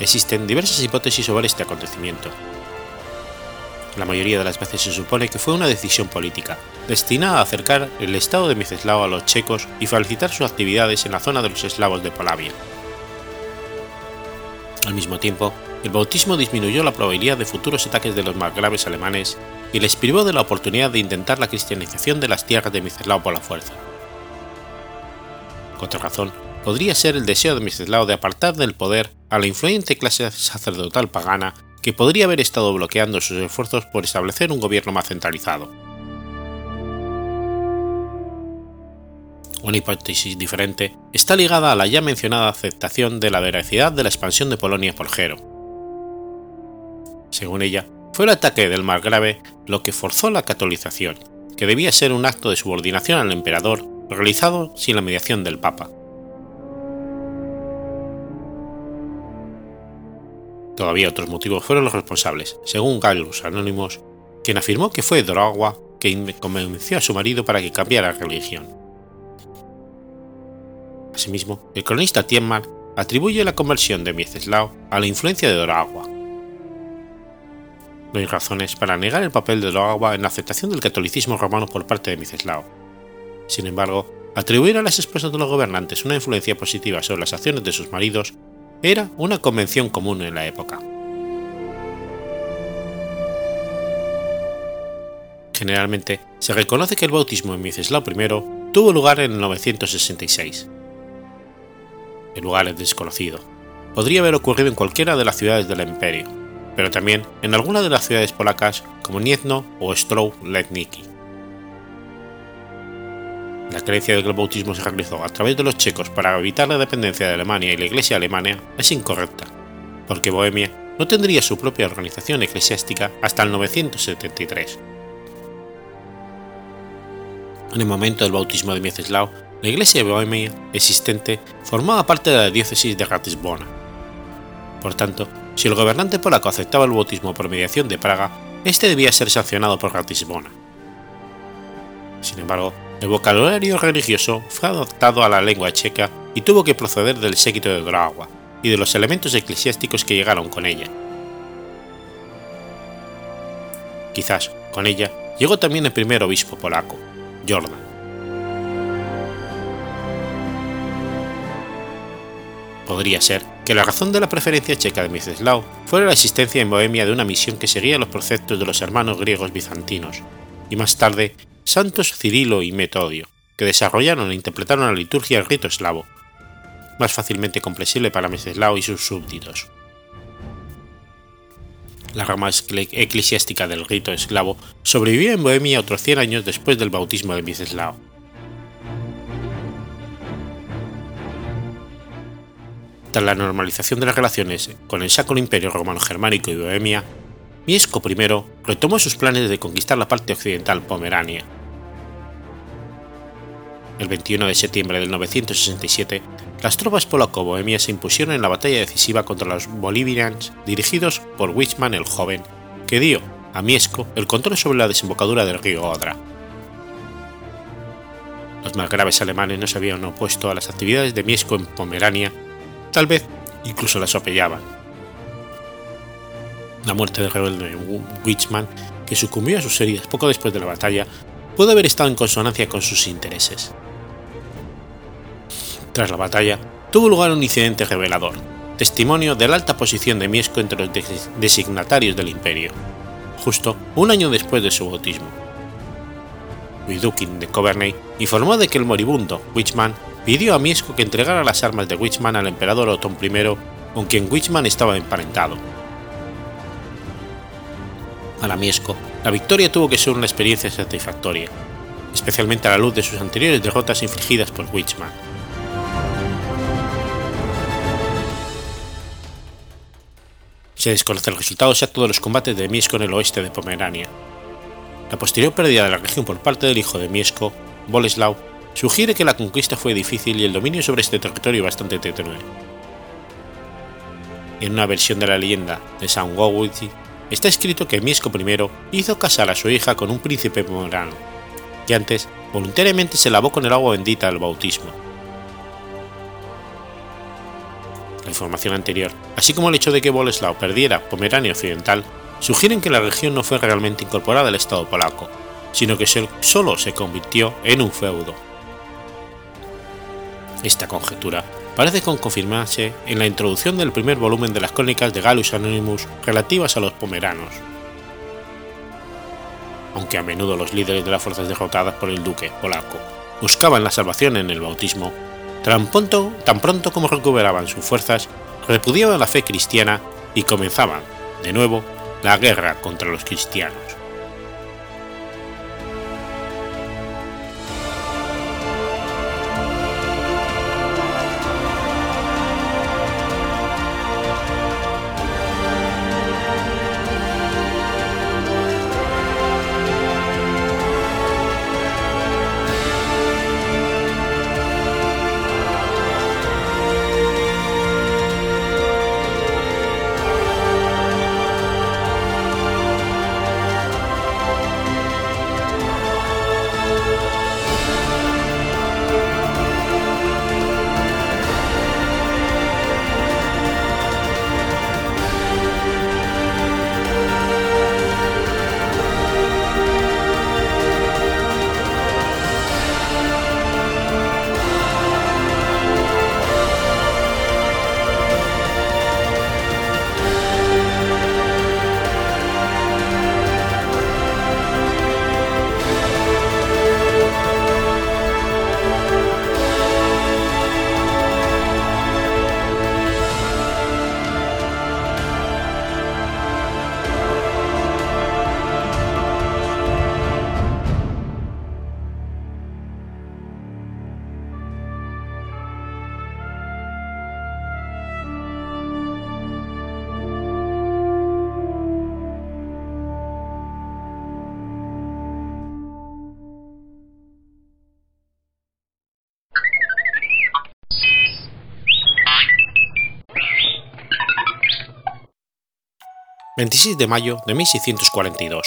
Existen diversas hipótesis sobre este acontecimiento. La mayoría de las veces se supone que fue una decisión política, destinada a acercar el estado de Miceslao a los checos y facilitar sus actividades en la zona de los eslavos de Polavia. Al mismo tiempo, el bautismo disminuyó la probabilidad de futuros ataques de los margraves alemanes y les privó de la oportunidad de intentar la cristianización de las tierras de Miceslao por la fuerza. Otra razón, podría ser el deseo de Miceslao de apartar del poder a la influyente clase sacerdotal pagana que podría haber estado bloqueando sus esfuerzos por establecer un gobierno más centralizado. Una hipótesis diferente está ligada a la ya mencionada aceptación de la veracidad de la expansión de Polonia por Gero. Según ella, fue el ataque del margrave lo que forzó la catolización, que debía ser un acto de subordinación al emperador realizado sin la mediación del Papa. Todavía otros motivos fueron los responsables, según Gallus Anónimos, quien afirmó que fue Doragua quien convenció a su marido para que cambiara religión. Asimismo, el cronista Tienmar atribuye la conversión de Mieceslao a la influencia de Doragua. No hay razones para negar el papel de Doragua en la aceptación del catolicismo romano por parte de Mieceslao. Sin embargo, atribuir a las esposas de los gobernantes una influencia positiva sobre las acciones de sus maridos era una convención común en la época. Generalmente se reconoce que el bautismo en Miceslao I tuvo lugar en el 966. El lugar es desconocido. Podría haber ocurrido en cualquiera de las ciudades del imperio, pero también en alguna de las ciudades polacas como Niezno o Strow Letniki. La creencia de que el bautismo se realizó a través de los checos para evitar la dependencia de Alemania y la Iglesia alemana es incorrecta, porque Bohemia no tendría su propia organización eclesiástica hasta el 973 en el momento del bautismo de Mieceslao, la iglesia de Bohemia existente formaba parte de la diócesis de Ratisbona. Por tanto, si el gobernante polaco aceptaba el bautismo por mediación de Praga, este debía ser sancionado por Ratisbona. Sin embargo, el vocabulario religioso fue adaptado a la lengua checa y tuvo que proceder del séquito de Dragua y de los elementos eclesiásticos que llegaron con ella. Quizás con ella llegó también el primer obispo polaco, Jordan. Podría ser que la razón de la preferencia checa de Miceslao fuera la existencia en Bohemia de una misión que seguía los preceptos de los hermanos griegos bizantinos, y más tarde santos Cirilo y Metodio, que desarrollaron e interpretaron la liturgia del rito eslavo, más fácilmente comprensible para Miceslao y sus súbditos. La rama eclesiástica del rito eslavo sobrevivió en Bohemia otros 100 años después del bautismo de Miceslao. Tras la normalización de las relaciones con el Sacro Imperio Romano Germánico y Bohemia, Miesco I retomó sus planes de conquistar la parte occidental Pomerania. El 21 de septiembre de 967, las tropas polaco-bohemias se impusieron en la batalla decisiva contra los bolivians dirigidos por Wichman el Joven, que dio a Miesco el control sobre la desembocadura del río Odra. Los más graves alemanes no se habían opuesto a las actividades de Miesco en Pomerania, tal vez incluso las apoyaban. La muerte del rebelde Wichman, que sucumbió a sus heridas poco después de la batalla, pudo haber estado en consonancia con sus intereses. Tras la batalla, tuvo lugar un incidente revelador, testimonio de la alta posición de Miesco entre los designatarios del imperio, justo un año después de su bautismo. Widukin de Coverney informó de que el moribundo Wichman pidió a Miesco que entregara las armas de Wichman al emperador Otón I, con quien Wichman estaba emparentado. Para Miesco, la victoria tuvo que ser una experiencia satisfactoria, especialmente a la luz de sus anteriores derrotas infligidas por Wichman. Se desconoce el resultado exacto de los combates de Miesco en el oeste de Pomerania. La posterior pérdida de la región por parte del hijo de Miesco, Boleslau, sugiere que la conquista fue difícil y el dominio sobre este territorio bastante tenue. En una versión de la leyenda de San Gowitzi está escrito que Miesco I hizo casar a su hija con un príncipe pomerano, que antes voluntariamente se lavó con el agua bendita del bautismo, la información anterior, así como el hecho de que Boleslau perdiera Pomerania Occidental, sugieren que la región no fue realmente incorporada al Estado polaco, sino que solo se convirtió en un feudo. Esta conjetura parece confirmarse en la introducción del primer volumen de las crónicas de Gallus Anonymous relativas a los pomeranos. Aunque a menudo los líderes de las fuerzas derrotadas por el duque polaco buscaban la salvación en el bautismo, Tan pronto, tan pronto como recuperaban sus fuerzas, repudiaban la fe cristiana y comenzaban, de nuevo, la guerra contra los cristianos. 26 de mayo de 1642.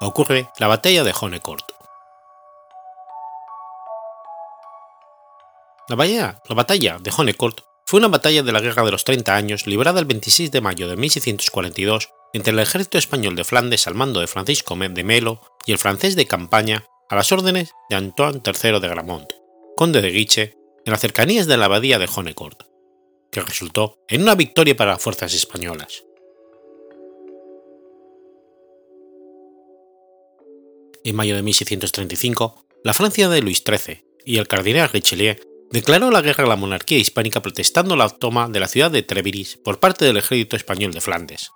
Ocurre la batalla de Honecourt. La batalla, la batalla de Honecourt fue una batalla de la Guerra de los Treinta Años librada el 26 de mayo de 1642 entre el ejército español de Flandes al mando de Francisco de Melo y el francés de campaña a las órdenes de Antoine III de Gramont, conde de Guiche, en las cercanías de la abadía de Honecourt, que resultó en una victoria para las fuerzas españolas. En mayo de 1635, la Francia de Luis XIII y el cardenal Richelieu declaró la guerra a la monarquía hispánica protestando la toma de la ciudad de Treviris por parte del ejército español de Flandes.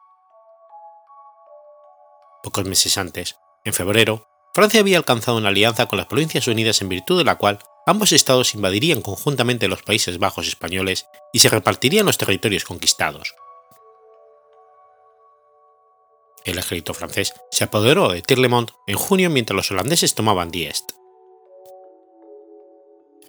Pocos meses antes, en febrero, Francia había alcanzado una alianza con las Provincias Unidas en virtud de la cual ambos estados invadirían conjuntamente los Países Bajos españoles y se repartirían los territorios conquistados. El ejército francés se apoderó de Tirlemont en junio mientras los holandeses tomaban Diest.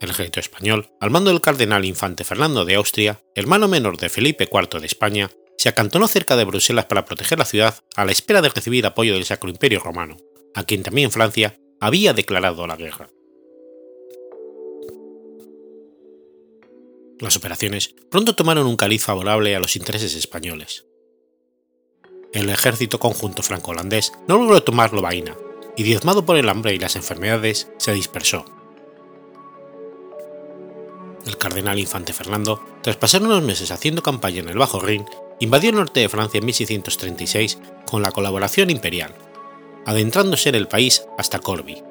El ejército español, al mando del cardenal infante Fernando de Austria, hermano menor de Felipe IV de España, se acantonó cerca de Bruselas para proteger la ciudad a la espera de recibir apoyo del Sacro Imperio Romano, a quien también Francia había declarado la guerra. Las operaciones pronto tomaron un caliz favorable a los intereses españoles. El ejército conjunto franco-holandés no logró tomar Lovaina, y diezmado por el hambre y las enfermedades, se dispersó el cardenal infante Fernando, tras pasar unos meses haciendo campaña en el Bajo Rin, invadió el norte de Francia en 1636 con la colaboración imperial, adentrándose en el país hasta Corby.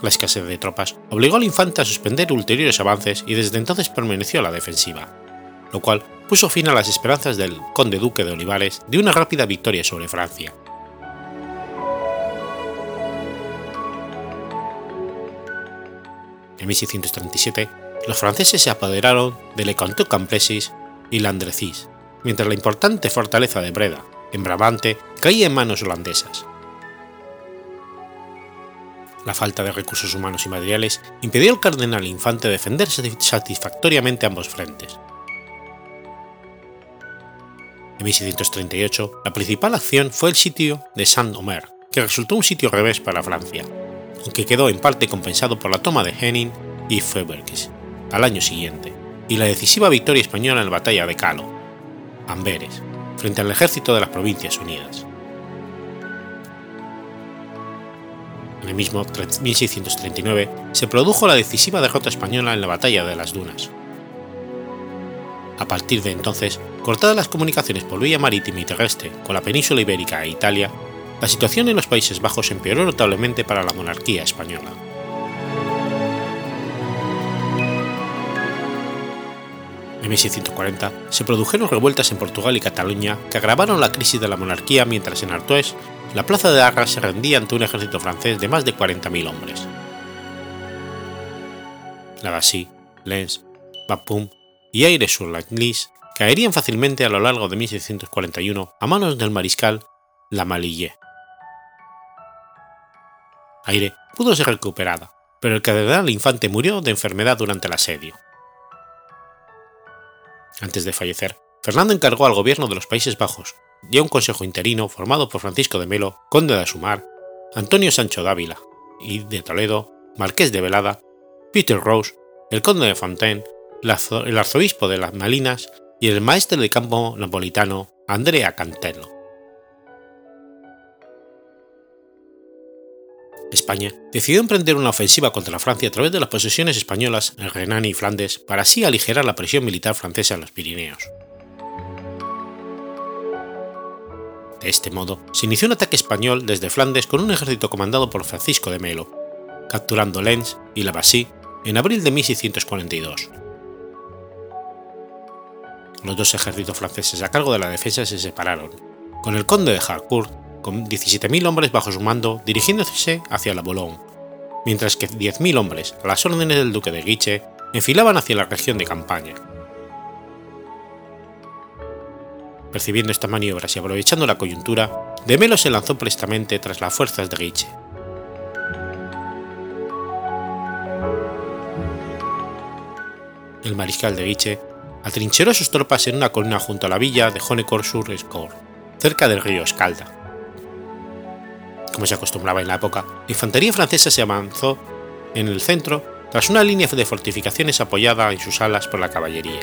La escasez de tropas obligó al infante a suspender ulteriores avances y desde entonces permaneció a la defensiva, lo cual puso fin a las esperanzas del conde duque de Olivares de una rápida victoria sobre Francia. En 1637, los franceses se apoderaron de Le Canteau Campresis y Landrecies, mientras la importante fortaleza de Breda, en Brabante, caía en manos holandesas. La falta de recursos humanos y materiales impidió al cardenal infante defender satisfactoriamente ambos frentes. En 1638, la principal acción fue el sitio de Saint-Omer, que resultó un sitio revés para Francia, aunque quedó en parte compensado por la toma de Henning y Feuberges al año siguiente, y la decisiva victoria española en la batalla de Calo, Amberes, frente al ejército de las Provincias Unidas. En el mismo 1639 se produjo la decisiva derrota española en la batalla de las Dunas. A partir de entonces, cortadas las comunicaciones por vía marítima y terrestre con la península ibérica e Italia, la situación en los Países Bajos empeoró notablemente para la monarquía española. En 1640 se produjeron revueltas en Portugal y Cataluña que agravaron la crisis de la monarquía mientras en Artois la plaza de Arras se rendía ante un ejército francés de más de 40.000 hombres. Lavassy, Lens, Bapaume y Aire-sur-la-Glisse caerían fácilmente a lo largo de 1641 a manos del mariscal Lamalille. Aire pudo ser recuperada, pero el cardenal infante murió de enfermedad durante el asedio. Antes de fallecer, Fernando encargó al gobierno de los Países Bajos y a un consejo interino formado por Francisco de Melo, conde de Asumar, Antonio Sancho Dávila y de Toledo, marqués de Velada, Peter Rose, el conde de Fontaine, el arzobispo de las Malinas y el maestre de campo napolitano Andrea Cantello. España decidió emprender una ofensiva contra Francia a través de las posesiones españolas en Renania y Flandes para así aligerar la presión militar francesa en los Pirineos. De este modo, se inició un ataque español desde Flandes con un ejército comandado por Francisco de Melo, capturando Lens y Lavassy en abril de 1642. Los dos ejércitos franceses a cargo de la defensa se separaron, con el conde de Harcourt con 17.000 hombres bajo su mando dirigiéndose hacia la Boulogne, mientras que 10.000 hombres a las órdenes del duque de Guiche enfilaban hacia la región de campaña. Percibiendo estas maniobras y aprovechando la coyuntura, De Melo se lanzó prestamente tras las fuerzas de Guiche. El mariscal de Guiche atrincheró sus tropas en una colina junto a la villa de Honecourt-sur-Escourt, cerca del río Escalda. Como se acostumbraba en la época, la infantería francesa se avanzó en el centro tras una línea de fortificaciones apoyada en sus alas por la caballería.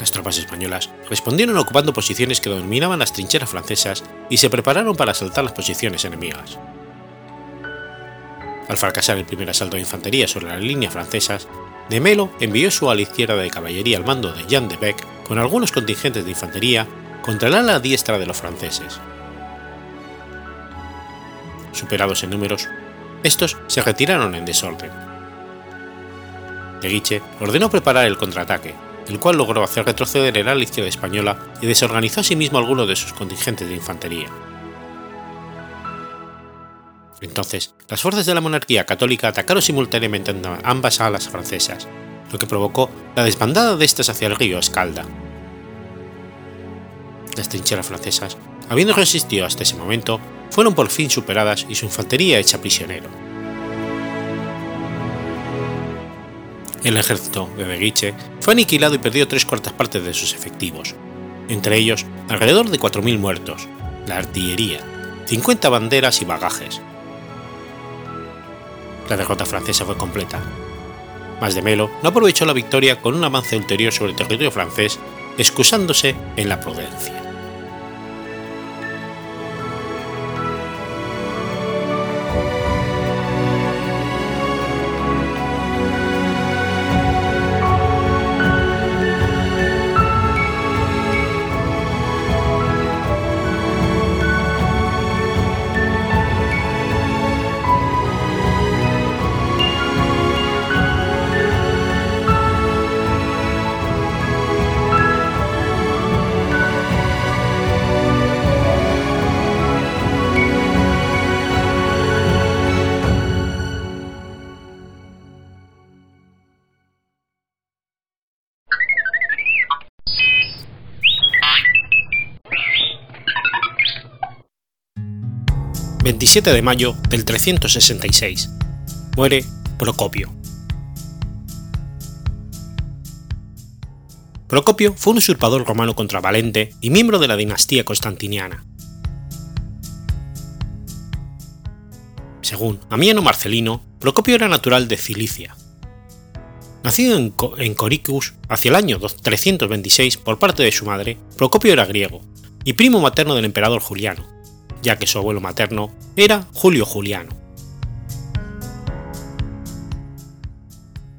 Las tropas españolas respondieron ocupando posiciones que dominaban las trincheras francesas y se prepararon para asaltar las posiciones enemigas. Al fracasar el primer asalto de infantería sobre las líneas francesas, de Melo envió su ala izquierda de caballería al mando de Jean de Beck con algunos contingentes de infantería contra el ala diestra de los franceses. Superados en números, estos se retiraron en desorden. De Guiche ordenó preparar el contraataque, el cual logró hacer retroceder el ala izquierda española y desorganizó asimismo algunos de sus contingentes de infantería. Entonces, las fuerzas de la monarquía católica atacaron simultáneamente ambas alas francesas, lo que provocó la desbandada de estas hacia el río Escalda. Las trincheras francesas, habiendo resistido hasta ese momento, fueron por fin superadas y su infantería hecha prisionero. El ejército de Beguiche fue aniquilado y perdió tres cuartas partes de sus efectivos, entre ellos alrededor de 4.000 muertos, la artillería, 50 banderas y bagajes. La derrota francesa fue completa. Mas de Melo no aprovechó la victoria con un avance ulterior sobre el territorio francés, excusándose en la prudencia. 27 de mayo del 366. Muere Procopio. Procopio fue un usurpador romano contravalente y miembro de la dinastía constantiniana. Según Amiano Marcelino, Procopio era natural de Cilicia. Nacido en, en Coricus hacia el año 326 por parte de su madre, Procopio era griego y primo materno del emperador Juliano, ya que su abuelo materno era Julio Juliano.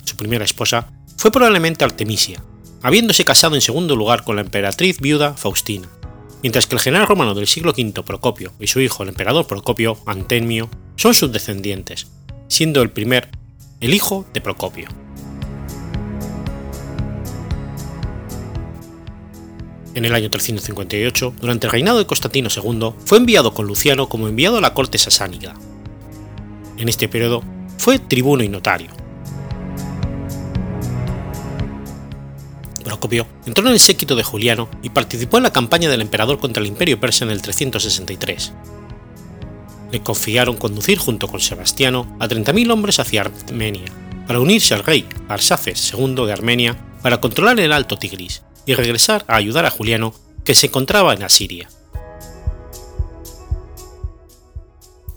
Su primera esposa fue probablemente Artemisia, habiéndose casado en segundo lugar con la emperatriz viuda Faustina, mientras que el general romano del siglo V Procopio y su hijo el emperador Procopio Antemio son sus descendientes, siendo el primer el hijo de Procopio. En el año 358, durante el reinado de Constantino II, fue enviado con Luciano como enviado a la corte sasánica. En este periodo fue tribuno y notario. Procopio entró en el séquito de Juliano y participó en la campaña del emperador contra el imperio persa en el 363. Le confiaron conducir junto con Sebastiano a 30.000 hombres hacia Armenia, para unirse al rey Arsaces II de Armenia para controlar el Alto Tigris y regresar a ayudar a Juliano, que se encontraba en Asiria.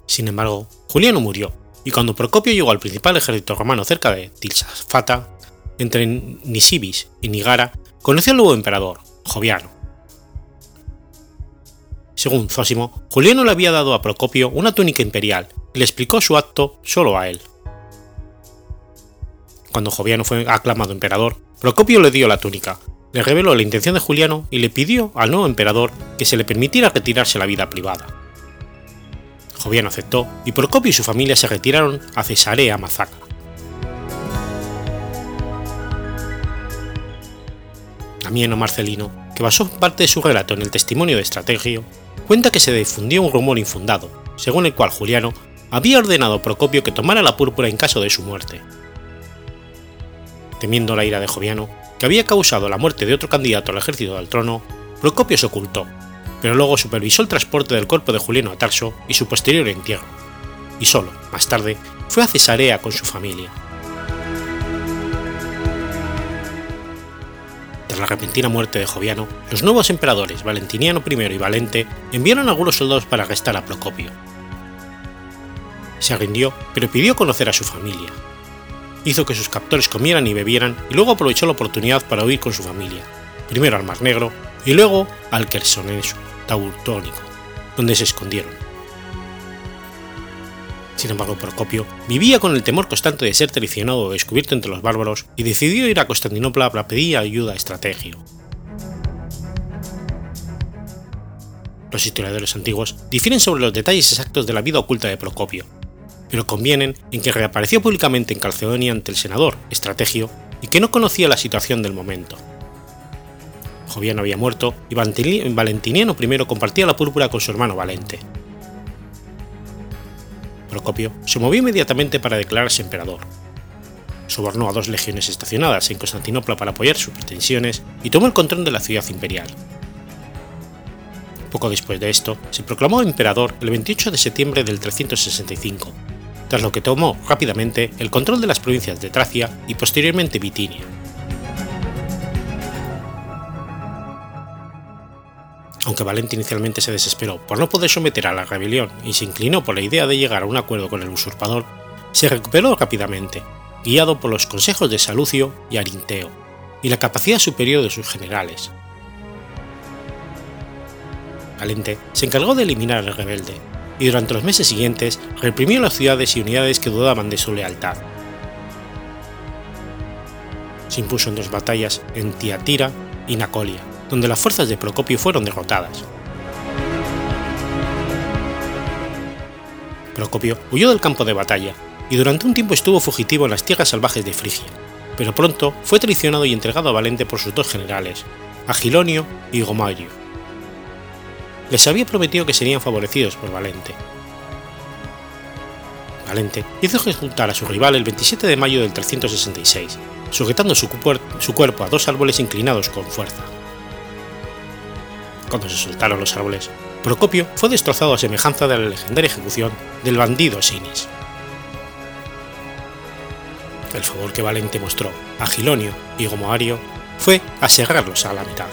Sin embargo, Juliano murió, y cuando Procopio llegó al principal ejército romano cerca de Tilsafata, entre Nisibis y Nigara, conoció al nuevo emperador, Joviano. Según Zósimo, Juliano le había dado a Procopio una túnica imperial y le explicó su acto solo a él. Cuando Joviano fue aclamado emperador, Procopio le dio la túnica, le reveló la intención de Juliano y le pidió al nuevo emperador que se le permitiera retirarse a la vida privada. Joviano aceptó y Procopio y su familia se retiraron a Cesarea Mazaca. Amieno Marcelino, que basó parte de su relato en el testimonio de Estrategio, cuenta que se difundió un rumor infundado, según el cual Juliano había ordenado a Procopio que tomara la púrpura en caso de su muerte. Temiendo la ira de Joviano, que había causado la muerte de otro candidato al ejército del trono, Procopio se ocultó, pero luego supervisó el transporte del cuerpo de Juliano a Tarso y su posterior entierro, y solo, más tarde, fue a Cesarea con su familia. Tras la repentina muerte de Joviano, los nuevos emperadores Valentiniano I y Valente enviaron a algunos soldados para arrestar a Procopio. Se rindió, pero pidió conocer a su familia, Hizo que sus captores comieran y bebieran y luego aprovechó la oportunidad para huir con su familia, primero al Mar Negro y luego al Quersoneso Tautónico, donde se escondieron. Sin embargo, Procopio vivía con el temor constante de ser traicionado o descubierto entre los bárbaros y decidió ir a Constantinopla para pedir ayuda a Estrategio. Los historiadores antiguos difieren sobre los detalles exactos de la vida oculta de Procopio, pero convienen en que reapareció públicamente en Calcedonia ante el senador Estrategio y que no conocía la situación del momento. Joviano había muerto y Valentiniano I compartía la púrpura con su hermano Valente. Procopio se movió inmediatamente para declararse emperador. Sobornó a dos legiones estacionadas en Constantinopla para apoyar sus pretensiones y tomó el control de la ciudad imperial. Poco después de esto, se proclamó emperador el 28 de septiembre del 365, tras lo que tomó rápidamente el control de las provincias de Tracia y posteriormente Bitinia. Aunque Valente inicialmente se desesperó por no poder someter a la rebelión y se inclinó por la idea de llegar a un acuerdo con el usurpador, se recuperó rápidamente, guiado por los consejos de Salucio y Arinteo, y la capacidad superior de sus generales. Valente se encargó de eliminar al rebelde, y durante los meses siguientes reprimió las ciudades y unidades que dudaban de su lealtad. Se impuso en dos batallas en Tiatira y Nacolia, donde las fuerzas de Procopio fueron derrotadas. Procopio huyó del campo de batalla y durante un tiempo estuvo fugitivo en las tierras salvajes de Frigia, pero pronto fue traicionado y entregado a Valente por sus dos generales, Agilonio y Gomario. Les había prometido que serían favorecidos por Valente. Valente hizo ejecutar a su rival el 27 de mayo del 366, sujetando su, su cuerpo a dos árboles inclinados con fuerza cuando se soltaron los árboles, Procopio fue destrozado a semejanza de la legendaria ejecución del bandido Sinis. El favor que Valente mostró a Gilonio y Gomoario fue aserrarlos a la mitad.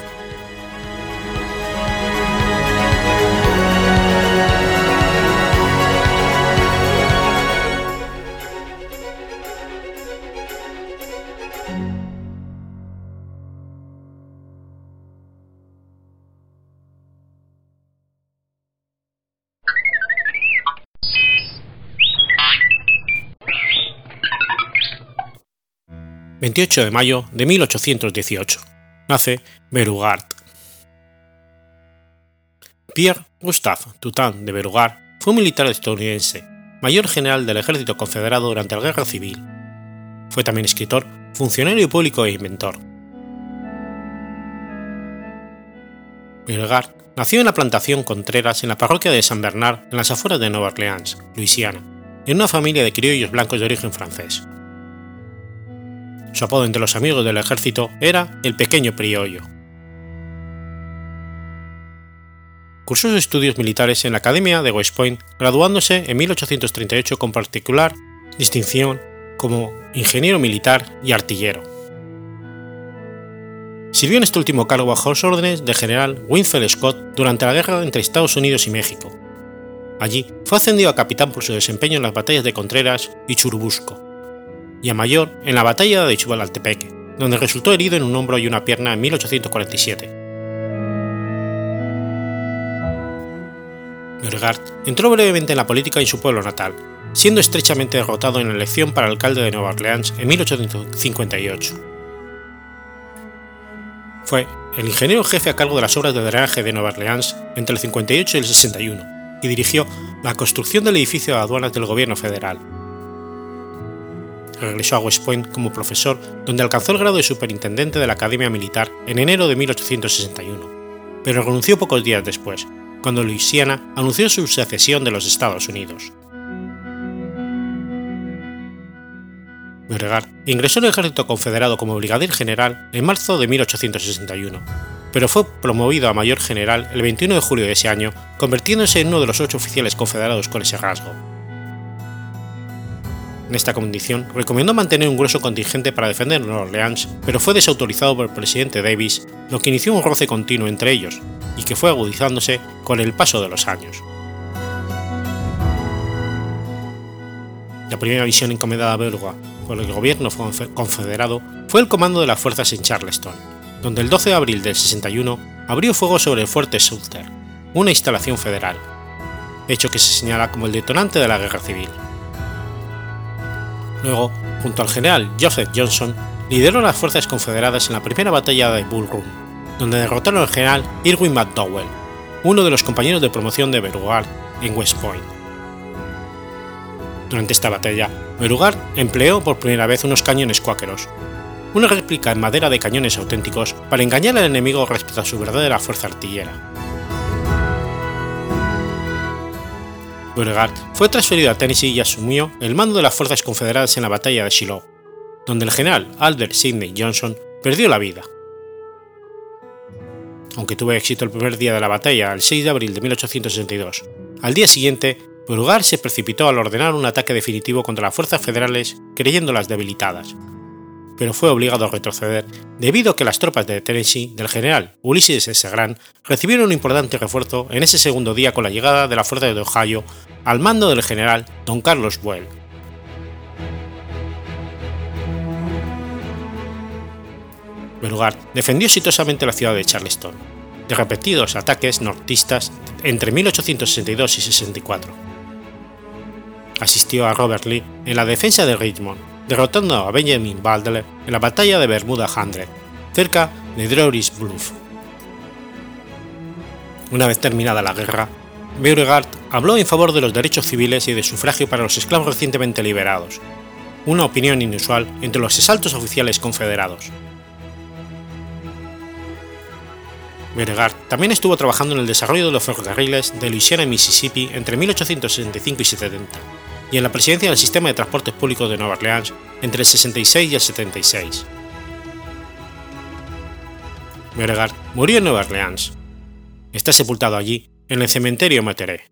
28 de mayo de 1818. Nace Berugard. Pierre Gustave Toutain de Berugard fue un militar estadounidense, mayor general del ejército confederado durante la Guerra Civil. Fue también escritor, funcionario público e inventor. Berugard nació en la plantación Contreras en la parroquia de San Bernard en las afueras de Nueva Orleans, Luisiana, en una familia de criollos blancos de origen francés. Su apodo entre los amigos del ejército era el Pequeño Priollo. Cursó sus estudios militares en la Academia de West Point, graduándose en 1838 con particular distinción como ingeniero militar y artillero. Sirvió en este último cargo bajo las órdenes del general Winfield Scott durante la guerra entre Estados Unidos y México. Allí fue ascendido a capitán por su desempeño en las batallas de Contreras y Churubusco y a mayor en la batalla de Chivaltepec, donde resultó herido en un hombro y una pierna en 1847. Beauregard entró brevemente en la política en su pueblo natal, siendo estrechamente derrotado en la elección para alcalde de Nueva Orleans en 1858. Fue el ingeniero jefe a cargo de las obras de drenaje de Nueva Orleans entre el 58 y el 61 y dirigió la construcción del edificio de aduanas del gobierno federal, regresó a West Point como profesor, donde alcanzó el grado de superintendente de la Academia Militar en enero de 1861, pero renunció pocos días después, cuando Luisiana anunció su secesión de los Estados Unidos. Beauregard ingresó en el ejército confederado como brigadier general en marzo de 1861, pero fue promovido a mayor general el 21 de julio de ese año, convirtiéndose en uno de los ocho oficiales confederados con ese rasgo. En esta condición, recomendó mantener un grueso contingente para defender Nueva Orleans, pero fue desautorizado por el presidente Davis, lo que inició un roce continuo entre ellos, y que fue agudizándose con el paso de los años. La primera misión encomendada a Belga por el gobierno confederado fue el comando de las fuerzas en Charleston, donde el 12 de abril del 61 abrió fuego sobre el fuerte Sumter, una instalación federal, hecho que se señala como el detonante de la guerra civil. Luego, junto al general Joseph Johnson, lideró las fuerzas confederadas en la primera batalla de Bull Run, donde derrotaron al general Irwin McDowell, uno de los compañeros de promoción de Beauregard en West Point. Durante esta batalla, Beauregard empleó por primera vez unos cañones cuáqueros, una réplica en madera de cañones auténticos para engañar al enemigo respecto a su verdadera fuerza artillera. Beauregard fue transferido a Tennessee y asumió el mando de las fuerzas confederadas en la batalla de Shiloh, donde el general Albert Sidney Johnson perdió la vida. Aunque tuvo éxito el primer día de la batalla, el 6 de abril de 1862, al día siguiente, Beauregard se precipitó al ordenar un ataque definitivo contra las fuerzas federales creyéndolas debilitadas, pero fue obligado a retroceder debido a que las tropas de Tennessee del general Ulysses S. Grant recibieron un importante refuerzo en ese segundo día con la llegada de la fuerza de Ohio al mando del general Don Carlos Buell. Beauregard defendió exitosamente la ciudad de Charleston, de repetidos ataques nortistas entre 1862 y 64. Asistió a Robert Lee en la defensa de Richmond derrotando a Benjamin Butler en la batalla de Bermuda Hundred, cerca de Drewry's Bluff. Una vez terminada la guerra, Beauregard habló en favor de los derechos civiles y de sufragio para los esclavos recientemente liberados, una opinión inusual entre los exaltos oficiales confederados. Beauregard también estuvo trabajando en el desarrollo de los ferrocarriles de Louisiana y Mississippi entre 1865 y 70 y en la presidencia del sistema de transportes públicos de Nueva Orleans entre el 66 y el 76. Beauregard murió en Nueva Orleans. Está sepultado allí, en el cementerio Meteré.